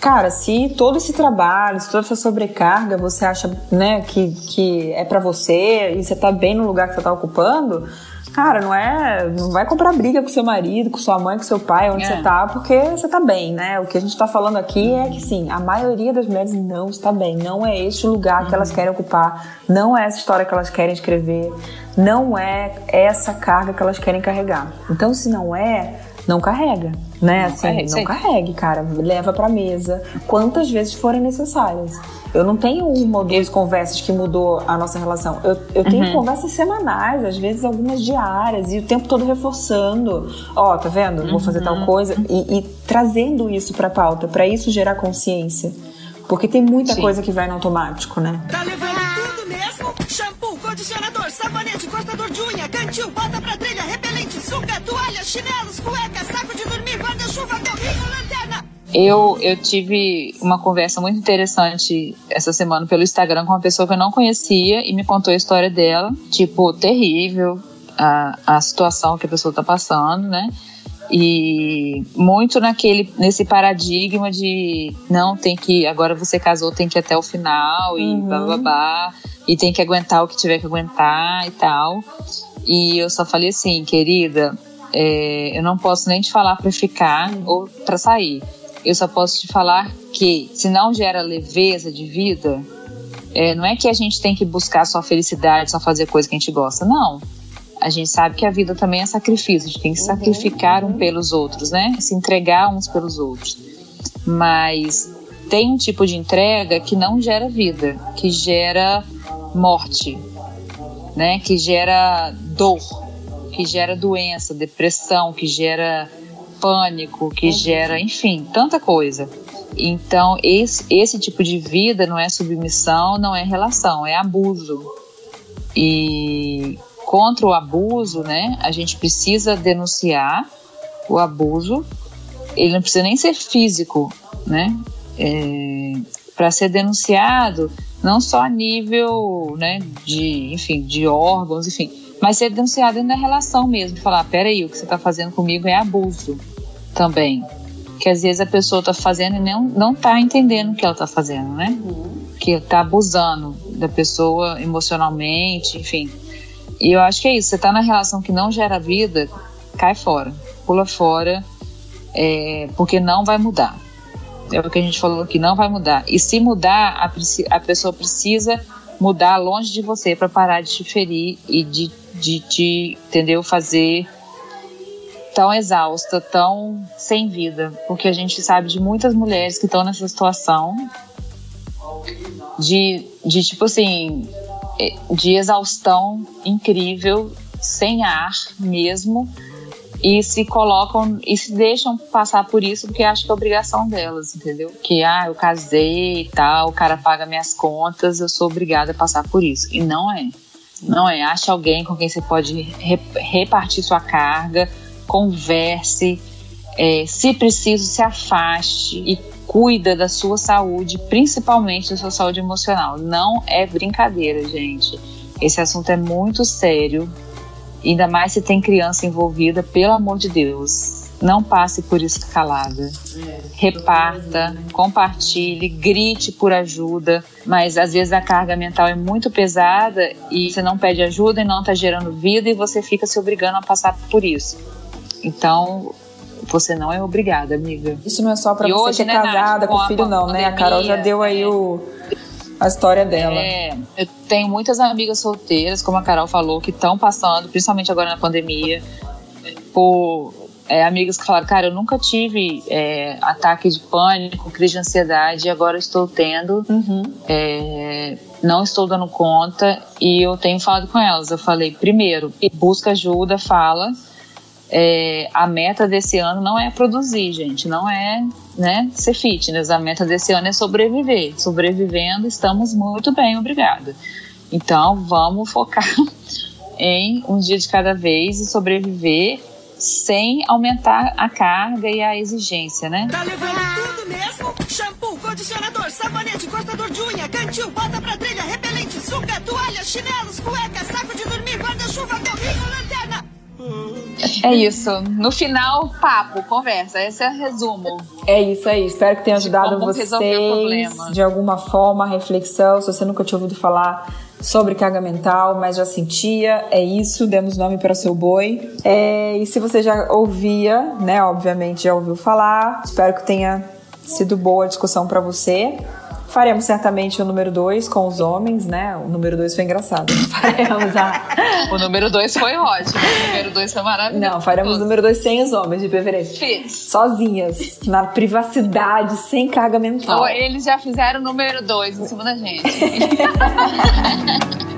Cara, se todo esse trabalho, se toda essa sobrecarga você acha, né, que, que é para você e você tá bem no lugar que você tá ocupando, cara, não é. Não vai comprar briga com seu marido, com sua mãe, com seu pai, onde é. você tá, porque você tá bem, né? O que a gente tá falando aqui é que sim, a maioria das mulheres não está bem. Não é este o lugar uhum. que elas querem ocupar, não é essa história que elas querem escrever, não é essa carga que elas querem carregar. Então, se não é, não carrega, né? Não assim, carregue, não carregue, cara. Leva pra mesa quantas vezes forem necessárias. Eu não tenho uma ou duas conversas que mudou a nossa relação. Eu, eu tenho uhum. conversas semanais, às vezes algumas diárias, e o tempo todo reforçando. Ó, oh, tá vendo? Vou fazer tal uhum. coisa. E, e trazendo isso pra pauta, para isso gerar consciência. Porque tem muita Sim. coisa que vai no automático, né? Tá levando tudo mesmo? Shampoo, condicionador, sabonete, cortador de unha, cantil, bota pra trilha, repelente, sunga, toalha, chinelos, cueca, saco de dormir, guarda-chuva, gorrinho, lanterna. Eu, eu tive uma conversa muito interessante essa semana pelo Instagram com uma pessoa que eu não conhecia e me contou a história dela. Tipo, terrível a, a situação que a pessoa tá passando, né? e muito naquele nesse paradigma de não tem que agora você casou tem que ir até o final e uhum. babá e tem que aguentar o que tiver que aguentar e tal e eu só falei assim querida é, eu não posso nem te falar para ficar ou para sair eu só posso te falar que se não gera leveza de vida, é, não é que a gente tem que buscar só felicidade, só fazer coisa que a gente gosta, não. A gente sabe que a vida também é sacrifício, a gente tem que uhum, sacrificar uhum. um pelos outros, né? Se entregar uns pelos outros. Mas tem um tipo de entrega que não gera vida, que gera morte, né? Que gera dor, que gera doença, depressão, que gera pânico, que gera, enfim, tanta coisa. Então, esse, esse tipo de vida não é submissão, não é relação, é abuso. E contra o abuso, né, a gente precisa denunciar o abuso. Ele não precisa nem ser físico, né? É, para ser denunciado, não só a nível, né, de, enfim, de órgãos, enfim, mas ser denunciado na relação mesmo, falar, peraí, o que você está fazendo comigo é abuso também. Que às vezes a pessoa está fazendo e não, não tá entendendo o que ela está fazendo, né? Uhum. Que está abusando da pessoa emocionalmente, enfim. E eu acho que é isso, você está na relação que não gera vida, cai fora, pula fora, é, porque não vai mudar. É o que a gente falou aqui, não vai mudar. E se mudar, a, a pessoa precisa mudar longe de você para parar de te ferir e de, de te, entendeu, fazer tão exausta, tão sem vida, porque a gente sabe de muitas mulheres que estão nessa situação de, de tipo assim, de exaustão incrível, sem ar mesmo, e se colocam e se deixam passar por isso porque acham que é obrigação delas, entendeu? Que ah, eu casei e tal, o cara paga minhas contas, eu sou obrigada a passar por isso. E não é. Não é. Acha alguém com quem você pode repartir sua carga, converse, é, se preciso, se afaste e cuida da sua saúde, principalmente da sua saúde emocional. Não é brincadeira, gente. Esse assunto é muito sério, ainda mais se tem criança envolvida, pelo amor de Deus. Não passe por isso calada. Reparta, compartilhe, grite por ajuda, mas às vezes a carga mental é muito pesada e você não pede ajuda e não está gerando vida e você fica se obrigando a passar por isso. Então, você não é obrigada, amiga. Isso não é só para você hoje, ser né, casada Nath, com, filho, não, pandemia, né? A Carol já deu aí é, o, a história dela. É, eu tenho muitas amigas solteiras, como a Carol falou, que estão passando, principalmente agora na pandemia, por é, amigas que falaram, cara, eu nunca tive é, ataque de pânico, crise de ansiedade, e agora estou tendo. Uhum. É, não estou dando conta e eu tenho falado com elas. Eu falei, primeiro, busca ajuda, fala é, a meta desse ano não é produzir, gente, não é né, ser fitness. A meta desse ano é sobreviver. Sobrevivendo, estamos muito bem, obrigada. Então, vamos focar em um dia de cada vez e sobreviver sem aumentar a carga e a exigência, né? Tá levando tudo mesmo? Shampoo, condicionador, sabonete, cortador de unha, cantil, bota pra trilha, repelente, suca, toalha, chinelos, cueca, saco de dormir, guarda-chuva, carrinho, lanterna. É isso. No final, papo, conversa. Esse é o resumo. É isso aí. Espero que tenha ajudado vocês de alguma forma, reflexão. Se você nunca tinha ouvido falar sobre carga mental, mas já sentia, é isso, demos nome para o seu boi. É, e se você já ouvia, né, obviamente já ouviu falar, espero que tenha sido boa a discussão para você. Faremos certamente o número 2 com os homens, né? O número 2 foi engraçado. Faremos a... o número 2 foi ótimo. O número 2 foi maravilhoso. Não, faremos o número 2 sem os homens, de preferência. Fiz. Sozinhas, na privacidade, sem carga mental. Ou eles já fizeram o número 2 em cima da gente.